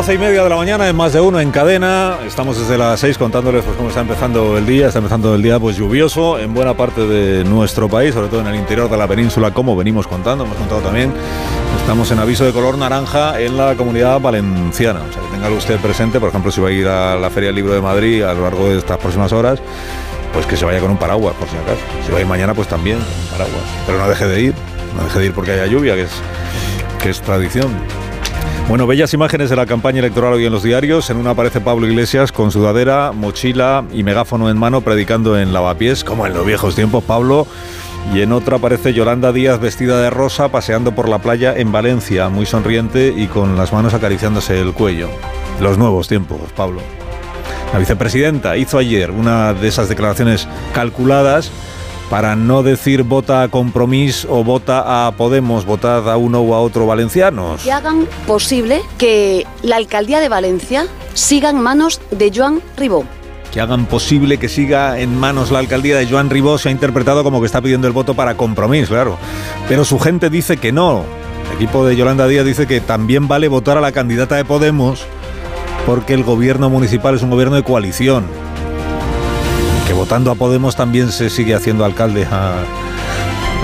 Hasta las doce y media de la mañana en más de uno en cadena. Estamos desde las seis contándoles pues, cómo está empezando el día. Está empezando el día pues lluvioso en buena parte de nuestro país, sobre todo en el interior de la península, como venimos contando. Hemos contado también. Estamos en aviso de color naranja en la comunidad valenciana. O sea, que tenga usted presente, por ejemplo, si va a ir a la Feria del Libro de Madrid a lo largo de estas próximas horas, pues que se vaya con un paraguas, por si acaso. Si va a ir mañana, pues también un paraguas. Pero no deje de ir, no deje de ir porque haya lluvia, que es, que es tradición. Bueno, bellas imágenes de la campaña electoral hoy en los diarios. En una aparece Pablo Iglesias con sudadera, mochila y megáfono en mano predicando en lavapiés, como en los viejos tiempos, Pablo. Y en otra aparece Yolanda Díaz vestida de rosa paseando por la playa en Valencia, muy sonriente y con las manos acariciándose el cuello. Los nuevos tiempos, Pablo. La vicepresidenta hizo ayer una de esas declaraciones calculadas para no decir vota a Compromís o vota a Podemos, votad a uno o a otro valencianos. Que hagan posible que la alcaldía de Valencia siga en manos de Joan Ribó. Que hagan posible que siga en manos la alcaldía de Joan Ribó se ha interpretado como que está pidiendo el voto para Compromís, claro. Pero su gente dice que no. El equipo de Yolanda Díaz dice que también vale votar a la candidata de Podemos porque el gobierno municipal es un gobierno de coalición que votando a Podemos también se sigue haciendo alcalde a,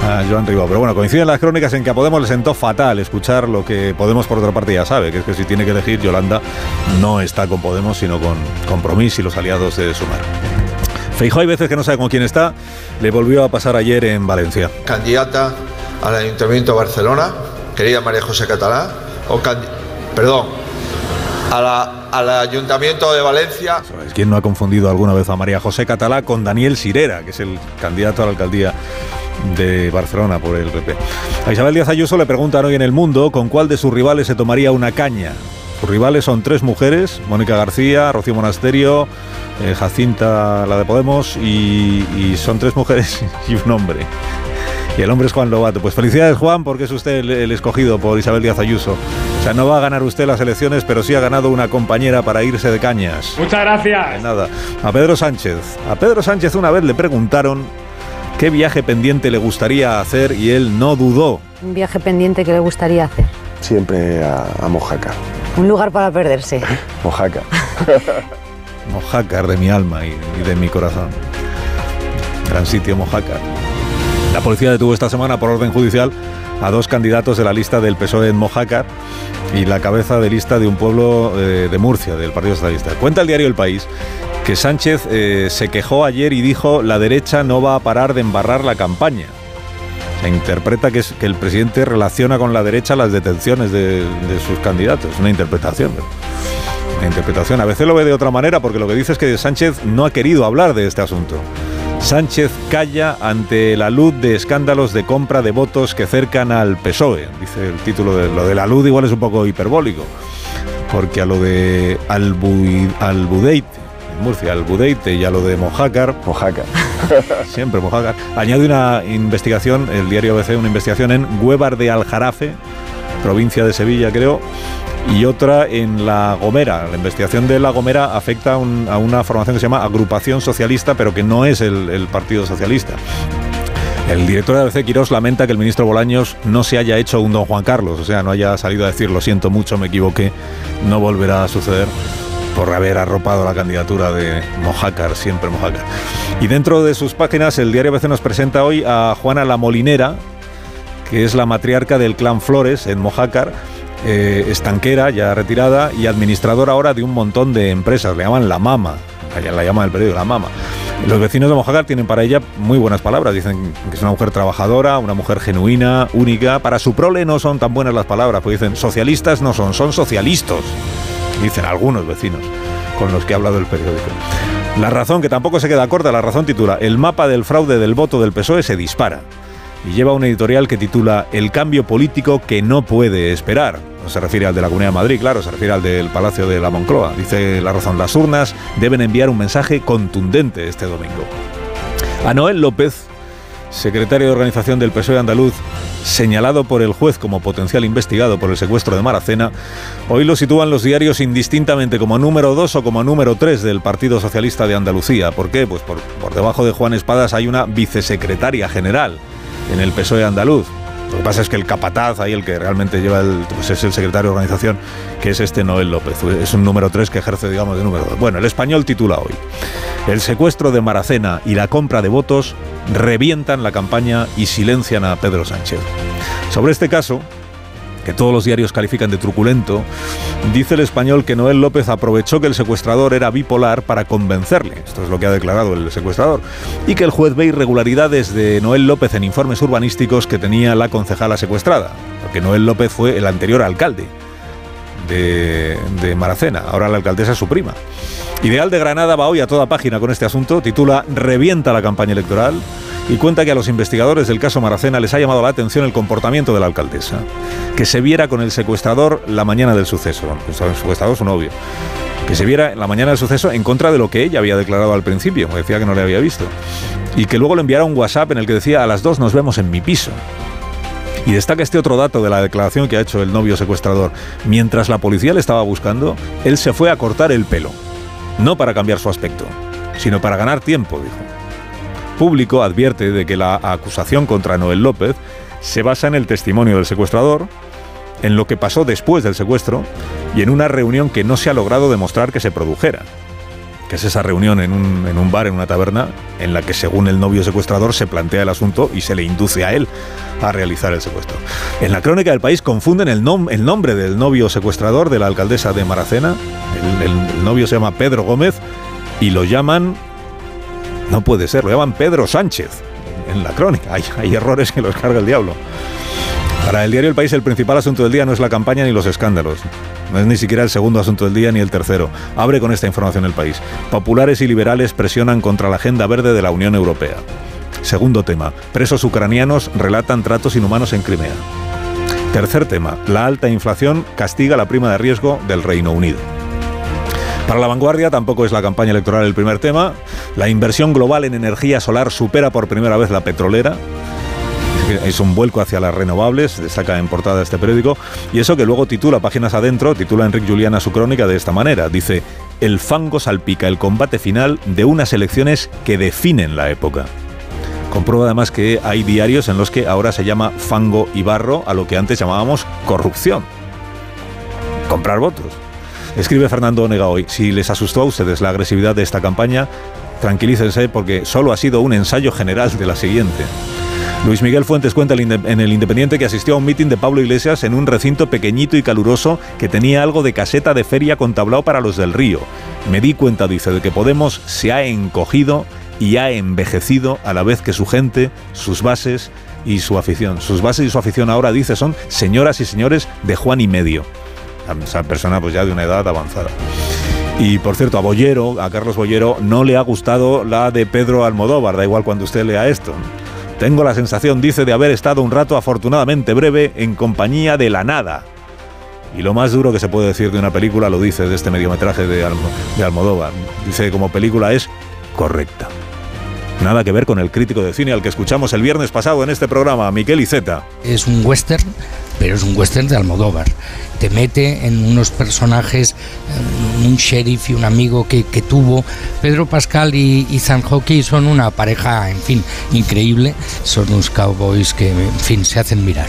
a Joan Ribó. Pero bueno, coinciden las crónicas en que a Podemos le sentó fatal escuchar lo que Podemos por otra parte ya sabe, que es que si tiene que elegir, Yolanda no está con Podemos, sino con Compromís y los aliados de Sumar. Feijóo hay veces que no sabe con quién está, le volvió a pasar ayer en Valencia. Candidata al Ayuntamiento de Barcelona, querida María José Catalá, o perdón, a la, al Ayuntamiento de Valencia. ¿Quién no ha confundido alguna vez a María José Catalá con Daniel Sirera, que es el candidato a la alcaldía de Barcelona por el PP? A Isabel Díaz Ayuso le preguntan hoy en El Mundo con cuál de sus rivales se tomaría una caña. Sus rivales son tres mujeres, Mónica García, Rocío Monasterio, eh, Jacinta, la de Podemos, y, son tres mujeres y un hombre. Y el hombre es Juan Lobato. Pues felicidades, Juan, porque es usted el, escogido por Isabel Díaz Ayuso. Sea, no va a ganar usted las elecciones, pero sí ha ganado una compañera para irse de cañas. Muchas gracias. De nada. A Pedro Sánchez. A Pedro Sánchez una vez le preguntaron qué viaje pendiente le gustaría hacer y él no dudó. Un viaje pendiente que le gustaría hacer. Siempre a, a Mojácar. Un lugar para perderse. Mojácar. Mojácar de mi alma y, y de mi corazón. Gran sitio Mojácar. La policía detuvo esta semana por orden judicial a dos candidatos de la lista del PSOE en Mojácar y la cabeza de lista de un pueblo eh, de Murcia, del Partido Socialista. Cuenta el diario El País que Sánchez eh, se quejó ayer y dijo la derecha no va a parar de embarrar la campaña. Se interpreta que, el presidente relaciona con la derecha las detenciones de, de sus candidatos. Una interpretación. Una interpretación. A veces lo ve de otra manera porque lo que dice es que Sánchez no ha querido hablar de este asunto. Sánchez calla ante la luz de escándalos de compra de votos que cercan al PSOE. Dice el título de lo de la luz igual es un poco hiperbólico, porque a lo de Albu, Albudeite, en Murcia, Albudeite y a lo de Mojácar, Mojácar, siempre Mojácar, añade una investigación, el diario ABC, una investigación en Huevar de Aljarafe, provincia de Sevilla creo, y otra en La Gomera. La investigación de La Gomera afecta a, un, a una formación que se llama Agrupación Socialista, pero que no es el, el Partido Socialista. El director de ABC, Quirós, lamenta que el ministro Bolaños no se haya hecho un don Juan Carlos, o sea, no haya salido a decir lo siento mucho, me equivoqué, no volverá a suceder por haber arropado la candidatura de Mojácar, siempre Mojácar. Y dentro de sus páginas, el diario ABC nos presenta hoy a Juana la Molinera, que es la matriarca del clan Flores en Mojácar, eh, estanquera, ya retirada, y administradora ahora de un montón de empresas. Le llaman la mama, la llaman el periódico la mama. Los vecinos de Mojácar tienen para ella muy buenas palabras. Dicen que es una mujer trabajadora, una mujer genuina, única. Para su prole no son tan buenas las palabras, porque dicen socialistas no son, son socialistas. Dicen algunos vecinos con los que ha hablado el periódico. La razón, que tampoco se queda corta, la razón titula El mapa del fraude del voto del PSOE se dispara. Y lleva una editorial que titula El cambio político que no puede esperar. No se refiere al de la Comunidad de Madrid, claro, se refiere al del Palacio de la Moncloa. Dice la razón, las urnas deben enviar un mensaje contundente este domingo. A Noel López, secretario de organización del PSOE andaluz, señalado por el juez como potencial investigado por el secuestro de Maracena, hoy lo sitúan los diarios indistintamente como número 2 o como número 3 del Partido Socialista de Andalucía. ¿Por qué? Pues por, por debajo de Juan Espadas hay una vicesecretaria general en el PSOE andaluz. Lo que pasa es que el capataz, ahí el que realmente lleva el, pues es el secretario de organización, que es este Noel López. Es un número 3 que ejerce, digamos, de número 2. Bueno, el español titula hoy. El secuestro de Maracena y la compra de votos revientan la campaña y silencian a Pedro Sánchez. Sobre este caso, que todos los diarios califican de truculento, dice el español que Noel López aprovechó que el secuestrador era bipolar para convencerle, esto es lo que ha declarado el secuestrador, y que el juez ve irregularidades de Noel López en informes urbanísticos que tenía la concejala secuestrada, porque Noel López fue el anterior alcalde de, de Maracena, ahora la alcaldesa es su prima. Ideal de Granada va hoy a toda página con este asunto, titula Revienta la campaña electoral y cuenta que a los investigadores del caso Maracena les ha llamado la atención el comportamiento de la alcaldesa, que se viera con el secuestrador la mañana del suceso, el secuestrador su novio, que se viera la mañana del suceso en contra de lo que ella había declarado al principio, decía que no le había visto, y que luego le enviara un WhatsApp en el que decía a las dos nos vemos en mi piso. Y destaca este otro dato de la declaración que ha hecho el novio secuestrador. Mientras la policía le estaba buscando, él se fue a cortar el pelo. No para cambiar su aspecto, sino para ganar tiempo, dijo. Público advierte de que la acusación contra Noel López se basa en el testimonio del secuestrador, en lo que pasó después del secuestro y en una reunión que no se ha logrado demostrar que se produjera que es esa reunión en un, en un, bar, en una taberna, en la que según el novio secuestrador se plantea el asunto y se le induce a él a realizar el secuestro. En la crónica del país confunden el, nom el nombre del novio secuestrador de la alcaldesa de Maracena, el, novio se llama Pedro Gómez, y lo llaman, no puede ser, lo llaman Pedro Sánchez en la crónica. Hay, hay errores que los carga el diablo. Para el diario El País el principal asunto del día no es la campaña ni los escándalos. No es ni siquiera el segundo asunto del día ni el tercero. Abre con esta información el país. Populares y liberales presionan contra la agenda verde de la Unión Europea. Segundo tema. Presos ucranianos relatan tratos inhumanos en Crimea. Tercer tema. La alta inflación castiga la prima de riesgo del Reino Unido. Para la vanguardia tampoco es la campaña electoral el primer tema. La inversión global en energía solar supera por primera vez la petrolera es un vuelco hacia las renovables, destaca en portada este periódico, y eso que luego titula páginas adentro, titula Enrique Juliana su crónica de esta manera, dice, el fango salpica el combate final de unas elecciones que definen la época. Comprueba además que hay diarios en los que ahora se llama fango y barro a lo que antes llamábamos corrupción. Comprar votos. Escribe Fernando Onega hoy, si les asustó a ustedes la agresividad de esta campaña, tranquilícense porque solo ha sido un ensayo general de la siguiente. Luis Miguel Fuentes cuenta en el Independiente que asistió a un mitin de Pablo Iglesias en un recinto pequeñito y caluroso que tenía algo de caseta de feria con tablao para los del río. Me di cuenta, dice, de que Podemos se ha encogido y ha envejecido a la vez que su gente, sus bases y su afición. Sus bases y su afición ahora, dice, son señoras y señores de Juan y medio. Esa persona pues ya de una edad avanzada. Y por cierto, a Bollero, a Carlos Bollero, no le ha gustado la de Pedro Almodóvar, da igual cuando usted lea esto. Tengo la sensación, dice, de haber estado un rato afortunadamente breve en compañía de la nada. Y lo más duro que se puede decir de una película lo dice de este mediometraje de, Almo de Almodóvar. Dice como película es correcta. Nada que ver con el crítico de cine al que escuchamos el viernes pasado en este programa, Miquel Iceta. Es un western, pero es un western de Almodóvar. Te mete en unos personajes, un sheriff y un amigo que, que tuvo. Pedro Pascal y Ethan Hawke son una pareja, en fin, increíble. Son unos cowboys que, en fin, se hacen mirar.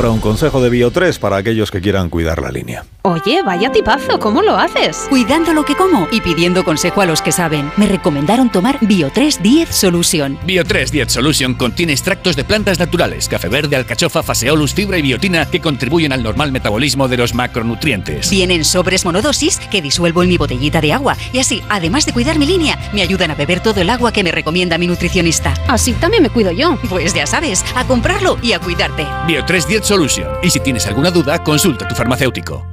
Ahora un consejo de Bio3 para aquellos que quieran cuidar la línea. Oye, vaya tipazo, ¿cómo lo haces? Cuidando lo que como y pidiendo consejo a los que saben. Me recomendaron tomar Bio3 10 Solution. Bio3 10 Solution contiene extractos de plantas naturales, café verde, alcachofa, faseolus, fibra y biotina que contribuyen al normal metabolismo de los macronutrientes. Vienen sobres monodosis que disuelvo en mi botellita de agua y así, además de cuidar mi línea, me ayudan a beber todo el agua que me recomienda mi nutricionista. Así también me cuido yo. Pues ya sabes, a comprarlo y a cuidarte. Bio3 10 Y si tienes alguna duda, consulta a tu farmacéutico.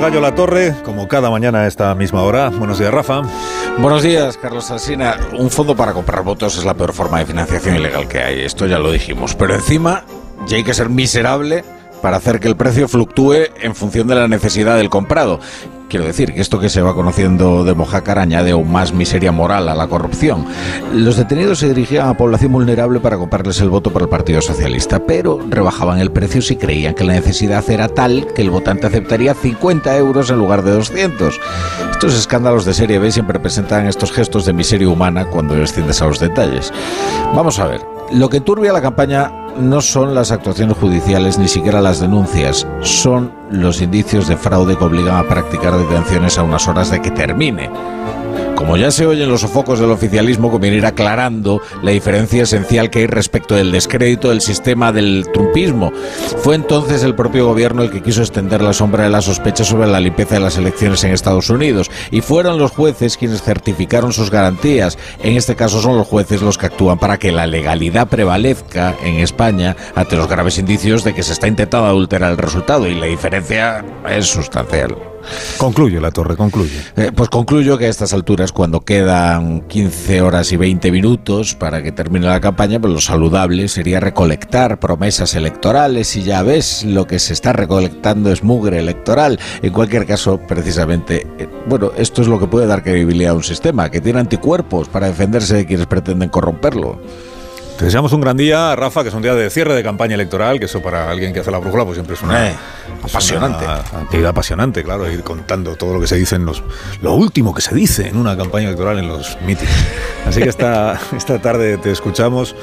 Gallo La Torre, como cada mañana a esta misma hora. Buenos días, Rafa. Buenos días, Carlos Alsina. Un fondo para comprar votos es la peor forma de financiación ilegal que hay, esto ya lo dijimos. Pero encima, ya hay que ser miserable para hacer que el precio fluctúe en función de la necesidad del comprado. Quiero decir que esto que se va conociendo de Mojácar añade aún más miseria moral a la corrupción. Los detenidos se dirigían a población vulnerable para comprarles el voto para el Partido Socialista, pero rebajaban el precio si creían que la necesidad era tal que el votante aceptaría 50 euros en lugar de 200. Estos escándalos de serie B siempre presentan estos gestos de miseria humana cuando desciendes a los detalles. Vamos a ver. Lo que turbia la campaña no son las actuaciones judiciales ni siquiera las denuncias, son los indicios de fraude que obligan a practicar detenciones a unas horas de que termine. Como ya se oyen los sofocos del oficialismo, conviene ir aclarando la diferencia esencial que hay respecto del descrédito del sistema del trumpismo. Fue entonces el propio gobierno el que quiso extender la sombra de la sospecha sobre la limpieza de las elecciones en Estados Unidos y fueron los jueces quienes certificaron sus garantías. En este caso son los jueces los que actúan para que la legalidad prevalezca en España ante los graves indicios de que se está intentando adulterar el resultado y la diferencia es sustancial. Concluye La Torre, concluye. Eh, pues concluyo que a estas alturas, cuando quedan 15 horas y 20 minutos para que termine la campaña, pues lo saludable sería recolectar promesas electorales y ya ves, lo que se está recolectando es mugre electoral. En cualquier caso, precisamente, eh, bueno, esto es lo que puede dar credibilidad a un sistema, que tiene anticuerpos para defenderse de quienes pretenden corromperlo. Te deseamos un gran día, Rafa, que es un día de cierre de campaña electoral, que eso para alguien que hace la brújula pues siempre es una, Eh, apasionante. una actividad apasionante, claro, ir contando todo lo que se dice en los... Lo último que se dice en una campaña electoral en los mítines. Así que esta, esta tarde te escuchamos.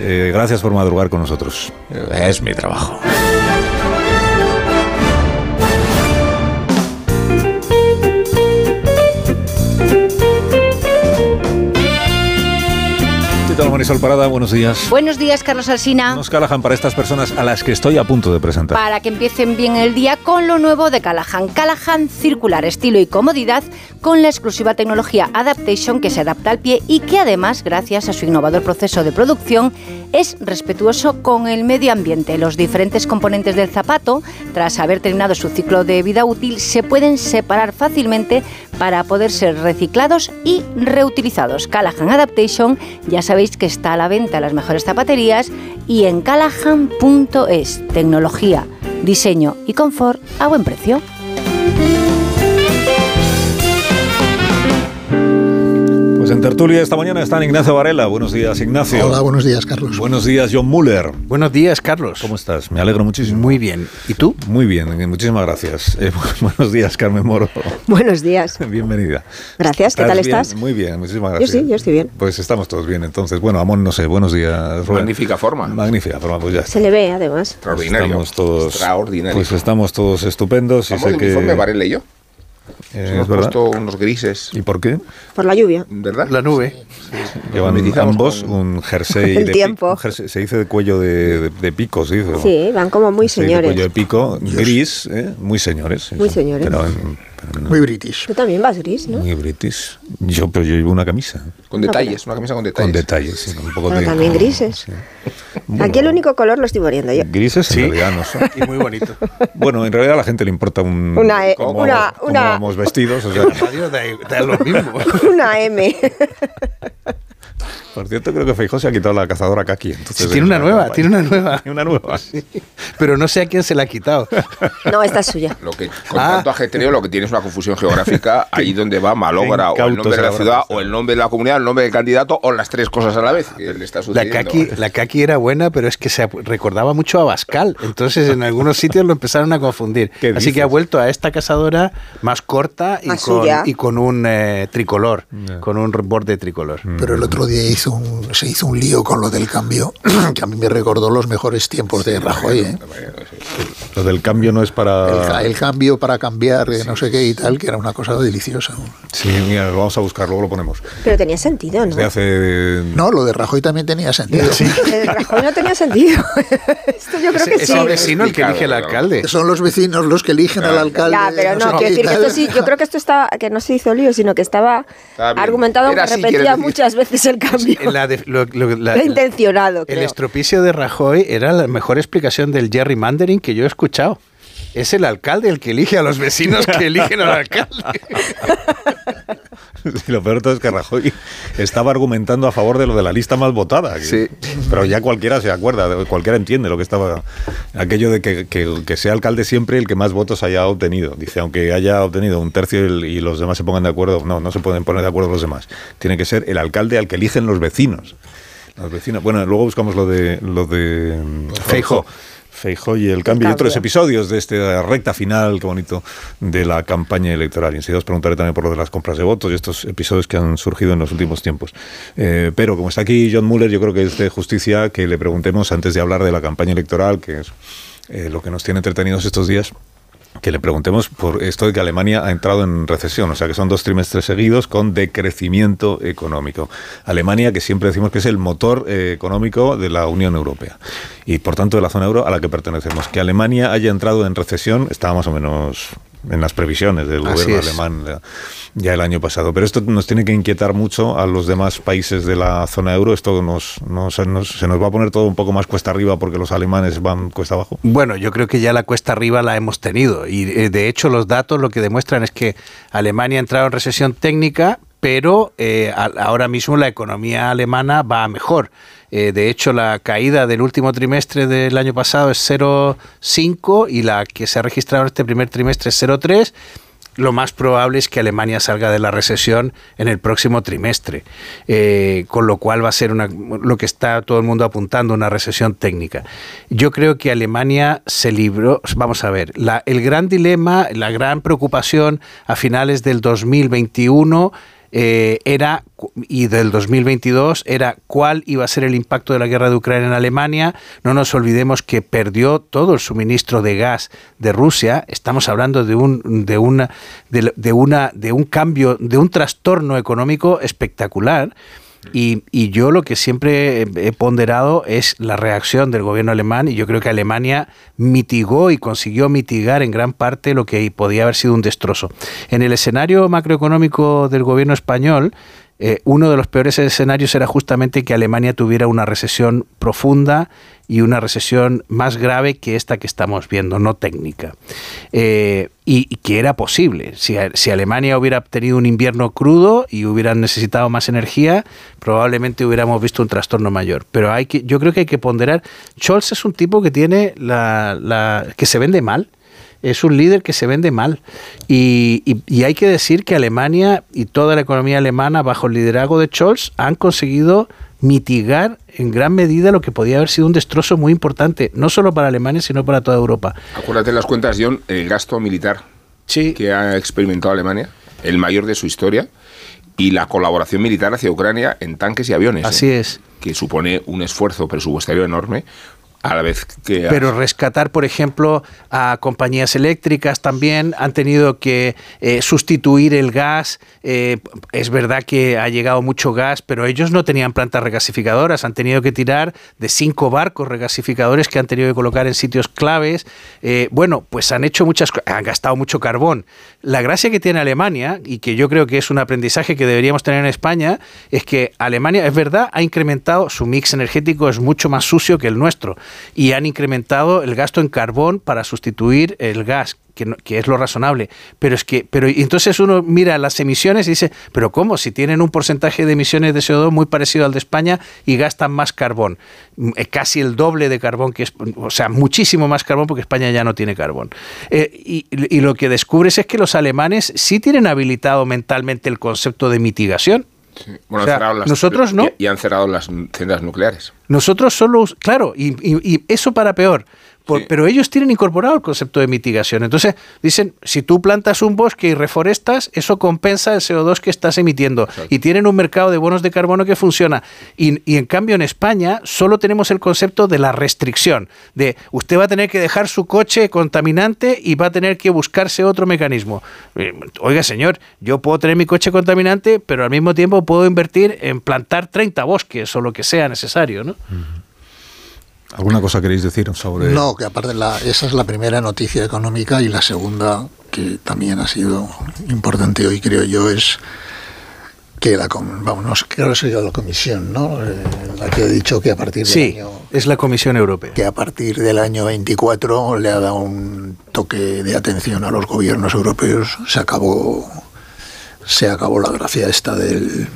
Eh, gracias por madrugar con nosotros. Es mi trabajo. ¿Qué tal, Marisol Parada? Buenos días. Buenos días, Carlos Alsina. Nos Callahan para estas personas a las que estoy a punto de presentar. Para que empiecen bien el día con lo nuevo de Callahan. Callahan circular, estilo y comodidad con la exclusiva tecnología Adaptation que se adapta al pie y que además, gracias a su innovador proceso de producción, es respetuoso con el medio ambiente. Los diferentes componentes del zapato, tras haber terminado su ciclo de vida útil, se pueden separar fácilmente para poder ser reciclados y reutilizados. Callahan Adaptation, ya sabéis que está a la venta en las mejores zapaterías y en callahan.es. Tecnología, diseño y confort a buen precio. Tertulia esta mañana están Ignacio Varela. Buenos días, Ignacio. Hola, buenos días, Carlos. Buenos días, John Muller. Buenos días, Carlos. ¿Cómo estás? Me alegro muchísimo. Muy bien. ¿Y tú? Muy bien, muchísimas gracias. Eh, buenos días, Carmen Moro. Buenos días. Bienvenida. Gracias, ¿qué tal bien? estás? Muy bien, muchísimas Yo gracias. sí, yo estoy bien. Pues estamos todos bien, entonces. Bueno, Amón, no sé, buenos días. Rubén. Magnífica forma. Magnífica forma, pues ya está. Se le ve, además. Extraordinario. Estamos todos, Extraordinario. Pues estamos todos estupendos. Y sé que, uniforme, Varela y yo. Eh, Hemos es verdad. puesto unos grises. ¿Y por qué? Por la lluvia. ¿Verdad? La nube. Llevan mimetizamos ambos con- un jersey El de tiempo. un jersey- se dice de cuello de, de, de pico, se dice. Sí, van como muy Jersey de señores. cuello de pico, gris, ¿eh? muy señores. sí, Muy sí. señores. Pero en- Muy british. Tú también vas gris, ¿no? muy british. Yo, pero yo llevo una camisa. Con detalles, una camisa con detalles. Con detalles, sí, con un poco Pero de... también grises. Bueno, Aquí el único color lo estoy poniendo yo. Grises en Sí. realidad no son. Y muy bonito. Bueno, en realidad a la gente le importa un... Una E- cómo, una- cómo una- vamos vestidos. O sea, da lo mismo. Una M. Por cierto, creo que Feijó se ha quitado la cazadora Kaki. Entonces Sí, tiene una nueva, tiene una nueva. Tiene una nueva. Pero no sé a quién se la ha quitado. No, esta es suya. Lo que, con Ah. tanto ajetreo, lo que tiene es una confusión geográfica ahí donde va, malogra o el nombre de la ciudad, o el nombre de la comunidad, el nombre del candidato, o las tres cosas a la vez. que le está La sucediendo. Kaki, la Kaki era buena, pero es que se recordaba mucho a Bascal. Entonces en algunos sitios lo empezaron a confundir. ¿Qué Así que ha vuelto a esta cazadora más corta y, Más con, y con un eh, tricolor, con un borde tricolor. Pero el otro día hizo un, se hizo un lío con lo del cambio, que a mí me recordó los mejores tiempos de Rajoy. ¿eh? Lo del cambio no es El, para. ca- el cambio para cambiar, de no sé qué y tal, que era una cosa deliciosa. Sí, mira, lo vamos a buscar, luego lo ponemos. Pero tenía sentido, ¿no? Hace. No, lo de Rajoy también tenía sentido. El Rajoy no tenía sentido. Esto yo creo que Es sí. el vecino el que elige el alcalde. Son los vecinos los que eligen al alcalde. Ya, pero no, sé quiero decir que esto sí, yo creo que esto está, que no se hizo lío, sino que estaba Estaba argumentado, Era que repetía muchas veces el cambio. La de- lo- lo- la- Era intencionado, el creo. estropicio de Rajoy era la mejor explicación del gerrymandering que yo he escuchado. Es el alcalde el que elige a los vecinos que eligen al alcalde. Sí, lo peor de todo es que Rajoy estaba argumentando a favor de lo de la lista más votada. que- Pero ya cualquiera se acuerda, cualquiera entiende lo que estaba. Aquello de que, que- que sea alcalde siempre el que más votos haya obtenido. Dice, aunque haya obtenido un tercio y, los demás se pongan de acuerdo, no, no se pueden poner de acuerdo los demás. Tiene que ser el alcalde al que eligen los vecinos. Los vecinos. Bueno, luego buscamos lo de lo de mm, Feijóo y el cambio y otros episodios de esta recta final, qué bonito, de la campaña electoral. Y enseguida os preguntaré también por lo de las compras de votos y estos episodios que han surgido en los últimos tiempos. Eh, pero como está aquí John Muller, yo creo que es de justicia que le preguntemos antes de hablar de la campaña electoral, que es eh, lo que nos tiene entretenidos estos días que le preguntemos por esto de que Alemania ha entrado en recesión, o sea que son dos trimestres seguidos con decrecimiento económico. Alemania, que siempre decimos que es el motor eh, económico de la Unión Europea y por tanto de la zona euro a la que pertenecemos. Que Alemania haya entrado en recesión estaba más o menos en las previsiones del Así gobierno es. alemán ya, ya el año pasado. Pero esto nos tiene que inquietar mucho a los demás países de la zona euro. Esto nos, nos- nos- se nos va a poner todo un poco más cuesta arriba porque los alemanes van cuesta abajo. Bueno, yo creo que ya la cuesta arriba la hemos tenido y eh, de hecho los datos lo que demuestran es que Alemania ha entrado en recesión técnica, pero eh, ahora mismo la economía alemana va a mejor. Eh, de hecho, la caída del último trimestre del año pasado es 0,5 y la que se ha registrado este primer trimestre es 0,3 lo más probable es que Alemania salga de la recesión en el próximo trimestre, Eh, con lo cual va a ser una, lo que está todo el mundo apuntando, una recesión técnica. Yo creo que Alemania se libró, vamos a ver, la- el gran dilema, la gran preocupación a finales del 2021 eh, era, y del 2022, era cuál iba a ser el impacto de la guerra de Ucrania en Alemania. No nos olvidemos que perdió todo el suministro de gas de Rusia. Estamos hablando de un, de una, de, de una, de un cambio, de un trastorno económico espectacular. Y, y yo lo que siempre he- ponderado es la reacción del gobierno alemán y yo creo que Alemania mitigó y consiguió mitigar en gran parte lo que podía haber sido un destrozo. En el escenario macroeconómico del gobierno español, eh, uno de los peores escenarios era justamente que Alemania tuviera una recesión profunda y una recesión más grave que esta que estamos viendo, no técnica. Eh, y, que era posible. Si, Alemania hubiera tenido un invierno crudo y hubieran necesitado más energía, probablemente hubiéramos visto un trastorno mayor. Pero hay que, yo creo que hay que ponderar. Scholz es un tipo que tiene la- que se vende mal. Es un líder que se vende mal. Y, y- y hay que decir que Alemania y toda la economía alemana, bajo el liderazgo de Scholz, han conseguido mitigar en gran medida lo que podía haber sido un destrozo muy importante, no solo para Alemania, sino para toda Europa. Acuérdate las cuentas, John, el gasto militar que ha experimentado Alemania, el mayor de su historia, y la colaboración militar hacia Ucrania en tanques y aviones. Así ¿eh? es. Que supone un esfuerzo presupuestario enorme, Pero rescatar, por ejemplo, a compañías eléctricas también han tenido que eh, sustituir el gas. Eh, es verdad que ha llegado mucho gas, pero ellos no tenían plantas regasificadoras. Han tenido que tirar de cinco barcos regasificadores que han tenido que colocar en sitios claves. Eh, bueno, pues han hecho muchas han gastado mucho carbón. La gracia que tiene Alemania, y que yo creo que es un aprendizaje que deberíamos tener en España, es que Alemania, es verdad, ha incrementado su mix energético, es mucho más sucio que el nuestro y han incrementado el gasto en carbón para sustituir el gas que, es lo razonable. Pero es que, pero entonces uno mira las emisiones y dice, pero ¿cómo? Si tienen un porcentaje de emisiones de CO2 muy parecido al de España y gastan más carbón, mm, eh, casi el doble de carbón que es, o sea, muchísimo más carbón porque España ya no tiene carbón. Eh, y, lo que descubres es que los alemanes sí tienen habilitado mentalmente el concepto de mitigación. Bueno, nosotros no. Y, han cerrado las centrales nucleares. Nosotros solo, claro, y eso para peor. Pero ellos tienen incorporado el concepto de mitigación. Entonces, dicen, si tú plantas un bosque y reforestas, eso compensa el CO2 que estás emitiendo. Y tienen un mercado de bonos de carbono que funciona. Y, en cambio, en España solo tenemos el concepto de la restricción. De usted va a tener que dejar su coche contaminante y va a tener que buscarse otro mecanismo. Eh, oiga, señor, yo puedo tener mi coche contaminante, pero al mismo tiempo puedo invertir en plantar 30 bosques o lo que sea necesario, ¿no? ¿Alguna cosa queréis decir sobre.? No, que aparte, la, esa es la primera noticia económica y la segunda, que también ha sido importante hoy, creo yo, es que la, vamos, creo que ha sido la comisión, ¿no? Eh, la que ha dicho que a partir del sí, es la Comisión Europea. Que a partir del año 24 le ha dado un toque de atención a los gobiernos europeos. Se acabó, se acabó la gracia esta del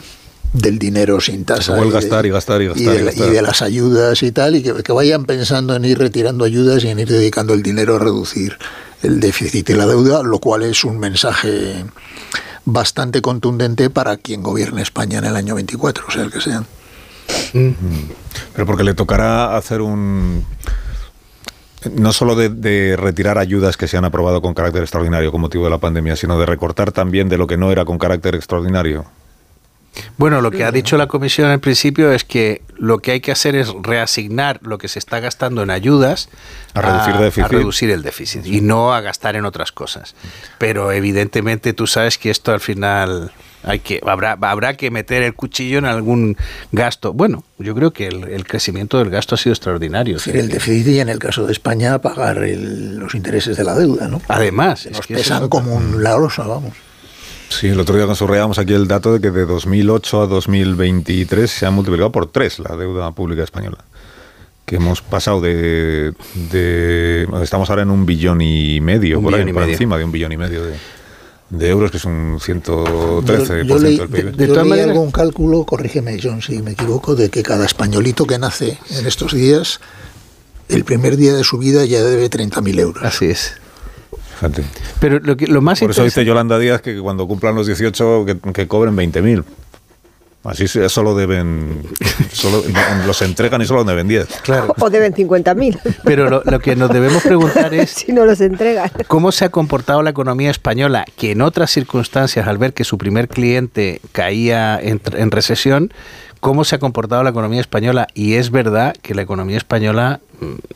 del dinero sin tasa. y gastar y gastar y gastar. Y de, las ayudas y tal, y que, vayan pensando en ir retirando ayudas y en ir dedicando el dinero a reducir el déficit y la deuda, lo cual es un mensaje bastante contundente para quien gobierne España en el año 24, o sea, el que sean. Pero porque le tocará hacer un... No solo de, de, retirar ayudas que se han aprobado con carácter extraordinario con motivo de la pandemia, sino de recortar también de lo que no era con carácter extraordinario. Bueno, lo que ha dicho la Comisión al principio es que lo que hay que hacer es reasignar lo que se está gastando en ayudas a reducir, a reducir el déficit y no a gastar en otras cosas. Pero evidentemente tú sabes que esto al final hay que habrá habrá que meter el cuchillo en algún gasto. Bueno, yo creo que el, crecimiento del gasto ha sido extraordinario. el déficit y en el caso de España pagar los intereses de la deuda, ¿no? Además, nos es que pesan como un la vamos. Sí, el otro día nos aquí el dato de que de 2008 a 2023 se ha multiplicado por tres la deuda pública española. Que hemos pasado de, Estamos ahora en un billón y medio, por, ahí, por encima de un billón y medio de, euros, que es un 113% del PIB. De, todas maneras, algún cálculo, corrígeme John si me equivoco, de que cada españolito que nace en estos días, el primer día de su vida ya debe 30.000 euros. Así es. Pero lo, que, lo más Por eso dice Yolanda Díaz que cuando cumplan los 18 que, cobren 20.000. Así solo deben, solo, los entregan y solo deben 10. Claro. O deben 50.000. Pero lo, que nos debemos preguntar es... si no los entregan. ¿Cómo se ha comportado la economía española que en otras circunstancias, al ver que su primer cliente caía en, en recesión, cómo se ha comportado la economía española? Y es verdad que la economía española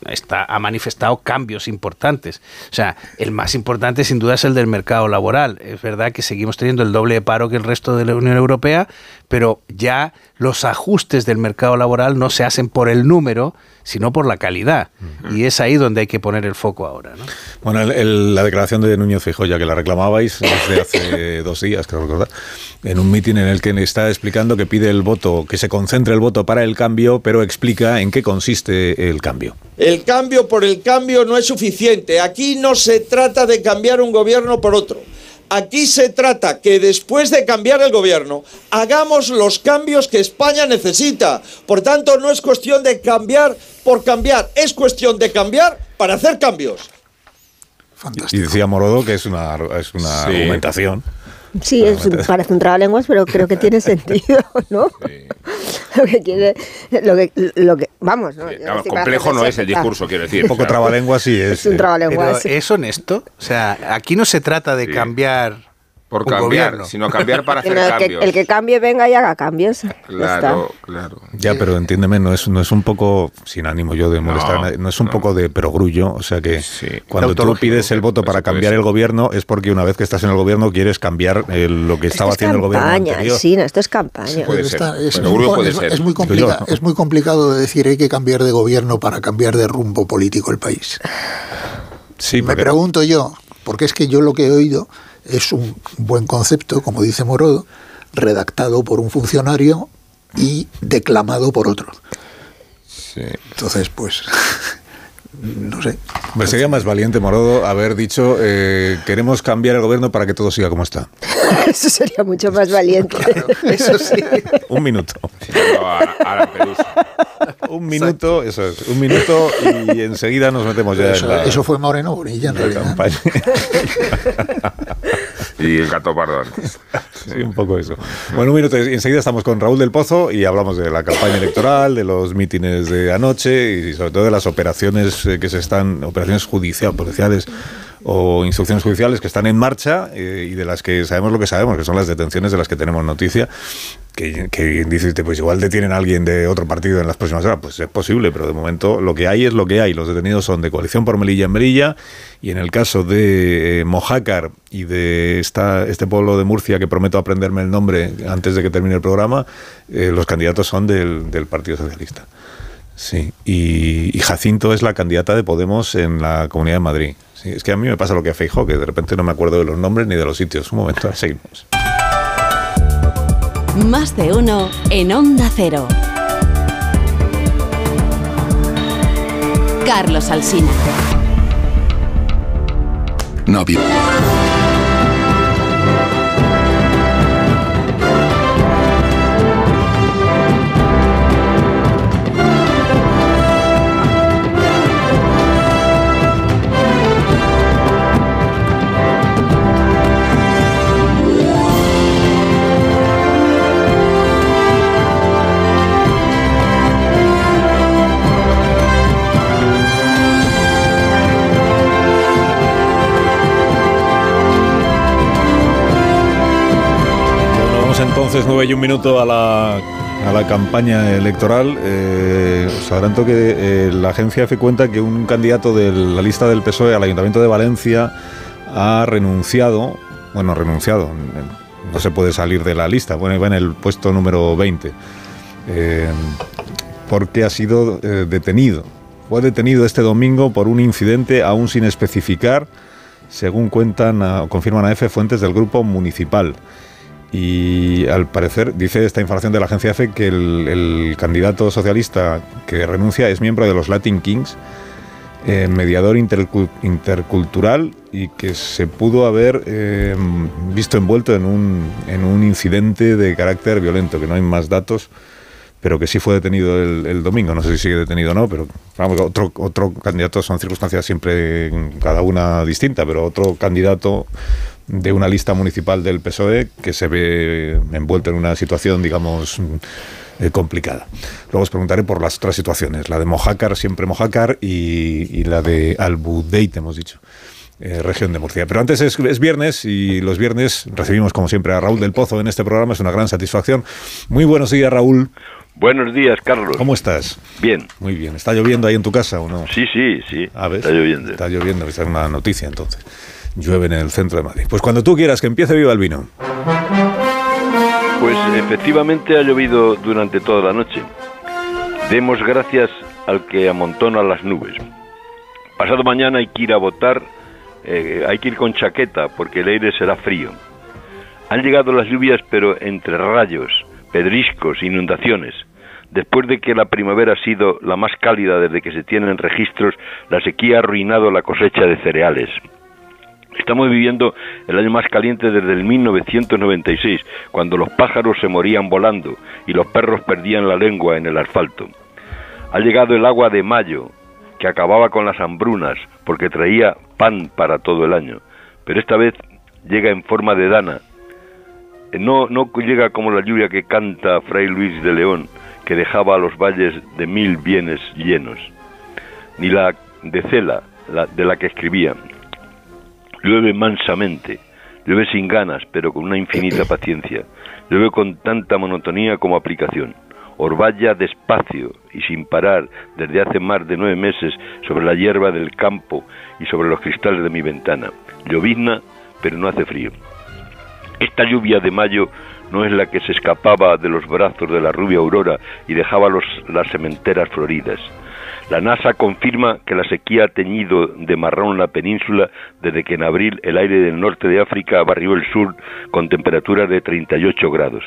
está, ha manifestado cambios importantes. O sea, el más importante sin duda es el del mercado laboral. Es verdad que seguimos teniendo el doble de paro que el resto de la Unión Europea, pero ya los ajustes del mercado laboral no se hacen por el número, sino por la calidad. Y es ahí donde hay que poner el foco ahora. Bueno, la declaración de Núñez Fijo, ya que la reclamabais desde hace dos días, creo recordar, en un mitin en el que está explicando que pide el voto, que se concentre el voto para el cambio, pero explica en qué consiste el cambio. El cambio por el cambio no es suficiente. Aquí no se trata de cambiar un gobierno por otro. Aquí se trata que después de cambiar el gobierno hagamos los cambios que España necesita. Por tanto, no es cuestión de cambiar por cambiar, es cuestión de cambiar para hacer cambios. Y decía Morodo que es una, es una argumentación Sí, es, parece un trabalenguas, pero creo que tiene sentido, ¿no? lo que quiere, lo que, lo que vamos, ¿no? complejo no es el discurso, quiero decir. Un poco trabalenguas sí es. Es un trabalenguas. ¿Es honesto? O sea, aquí no se trata de cambiar por cambiar, sino cambiar para hacer cambios. el que cambie venga y haga cambios. Claro, claro. Ya, pero entiéndeme, no es, no es un poco, sin ánimo yo de molestar, no, es un poco de perogrullo, o sea que cuando tú pides el voto para cambiar el gobierno es porque una vez que estás en el gobierno quieres cambiar lo que estaba haciendo el gobierno anterior. Sí, no, esto es campaña. Puede ser. es, muy, es, muy complicado, es muy complicado decir hay que cambiar de gobierno para cambiar de rumbo político el país. Sí, Me pregunto yo, porque es que yo lo que he oído es un buen concepto, como dice Morodo, redactado por un funcionario y declamado por otro. Entonces, pues, no sé. Me sería más valiente, Morodo, haber dicho eh, queremos cambiar el gobierno para que todo siga como está. Eso sería mucho más valiente. eso sí. Un minuto. un minuto, eso es, un minuto y enseguida nos metemos ya Eso, en la, eso fue Moreno Bonilla, en la realidad. campaña. Y el gato pardo antes. Sí, un poco eso. Bueno, un minuto y enseguida estamos con Raúl del Pozo y hablamos de la campaña electoral, de los mítines de anoche y sobre todo de las operaciones eh, que se están, operaciones judiciales, policiales o instrucciones judiciales que están en marcha eh, y de las que sabemos lo que sabemos, que son las detenciones de las que tenemos noticia. Que, que pues igual detienen a alguien de otro partido en las próximas horas. Pues es posible, pero de momento lo que hay es lo que hay. Los detenidos son de coalición por Melilla en Melilla y en el caso de eh, Mojácar y de esta, este pueblo de Murcia, que prometo aprenderme el nombre antes de que termine el programa, eh, los candidatos son del, Partido Socialista. Sí, y Jacinto es la candidata de Podemos en la Comunidad de Madrid. Sí, es que a mí me pasa lo que a Feijóo, que de repente no me acuerdo de los nombres ni de los sitios. Un momento, ahora seguimos. Más de uno en Onda Cero. Carlos Alsina. Novio. Entonces nueve y un minuto a la, a la campaña electoral. Eh, os adelanto que eh, la agencia hace cuenta que un candidato de la lista del PSOE al Ayuntamiento de Valencia ha renunciado, bueno, renunciado, no se puede salir de la lista, bueno, va en el puesto número 20, eh, porque ha sido eh, detenido. Fue detenido este domingo por un incidente aún sin especificar, según cuentan o confirman a EFE fuentes del grupo municipal. Y al parecer, dice esta información de la agencia EFE, que el, candidato socialista que renuncia es miembro de los Latin Kings, eh, mediador intercu- intercultural y que se pudo haber eh, visto envuelto en un, en un incidente de carácter violento, que no hay más datos, pero que sí fue detenido el, domingo. No sé si sigue detenido o no, pero otro, otro candidato son circunstancias siempre cada una distinta, pero otro candidato de una lista municipal del PSOE que se ve envuelto en una situación, digamos, eh, complicada. Luego os preguntaré por las otras situaciones, la de Mojácar, siempre Mojácar, y, y la de Albudeite, hemos dicho. eh, región de Murcia. Pero antes es, es viernes y los viernes recibimos como siempre a Raúl del Pozo en este programa, es una gran satisfacción. Muy buenos días Raúl. Buenos días, Carlos. ¿Cómo estás? Bien. Muy bien. ¿Está lloviendo ahí en tu casa o no? Sí, sí, sí. A ver. Está lloviendo. Está lloviendo, esa es una noticia entonces. Llueve en el centro de Madrid. Pues cuando tú quieras que empiece viva el vino. Pues efectivamente ha llovido durante toda la noche. Demos gracias al que amontona las nubes. Pasado mañana hay que ir a votar, eh, hay que ir con chaqueta porque el aire será frío. Han llegado las lluvias pero entre rayos, pedriscos, inundaciones. Después de que la primavera ha sido la más cálida desde que se tienen registros, la sequía ha arruinado la cosecha de cereales. Estamos viviendo el año más caliente desde el 1996, cuando los pájaros se morían volando y los perros perdían la lengua en el asfalto. Ha llegado el agua de mayo, que acababa con las hambrunas, porque traía pan para todo el año. Pero esta vez llega en forma de dana. Eh, No, no llega como la lluvia que canta Fray Luis de León, que dejaba a los valles de mil bienes llenos, ni la de Cela, la, de la que escribía. Llueve mansamente, llueve sin ganas, pero con una infinita paciencia. Llueve con tanta monotonía como aplicación. Orballa despacio y sin parar desde hace más de nueve meses sobre la hierba del campo y sobre los cristales de mi ventana. Llovizna, pero no hace frío. Esta lluvia de mayo no es la que se escapaba de los brazos de la rubia aurora y dejaba los, las sementeras floridas. La NASA confirma que la sequía ha teñido de marrón la península desde que en abril el aire del norte de África barrió el sur con temperaturas de 38 grados.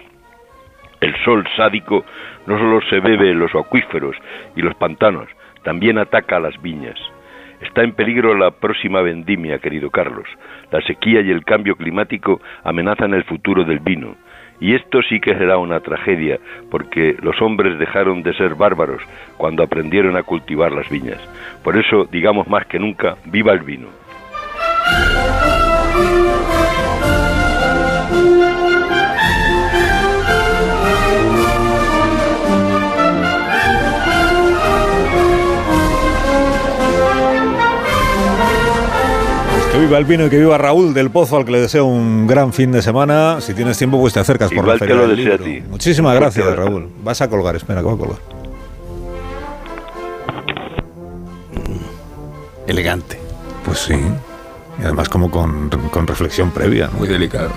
El sol sádico no solo se bebe en los acuíferos y los pantanos, también ataca a las viñas. Está en peligro la próxima vendimia, querido Carlos. La sequía y el cambio climático amenazan el futuro del vino. Y esto sí que será una tragedia, porque los hombres dejaron de ser bárbaros cuando aprendieron a cultivar las viñas. Por eso, digamos más que nunca, viva el vino. Que viva el vino y que viva Raúl del Pozo, al que le deseo un gran fin de semana. Si tienes tiempo, pues te acercas por la Igual te feria lo del deseo a libro. ti. Muchísimas Fuerte gracias. Raúl. Vas a colgar, espera, que va a colgar. Elegante. Pues sí. Y además como con, con reflexión previa. ¿no? Muy delicado.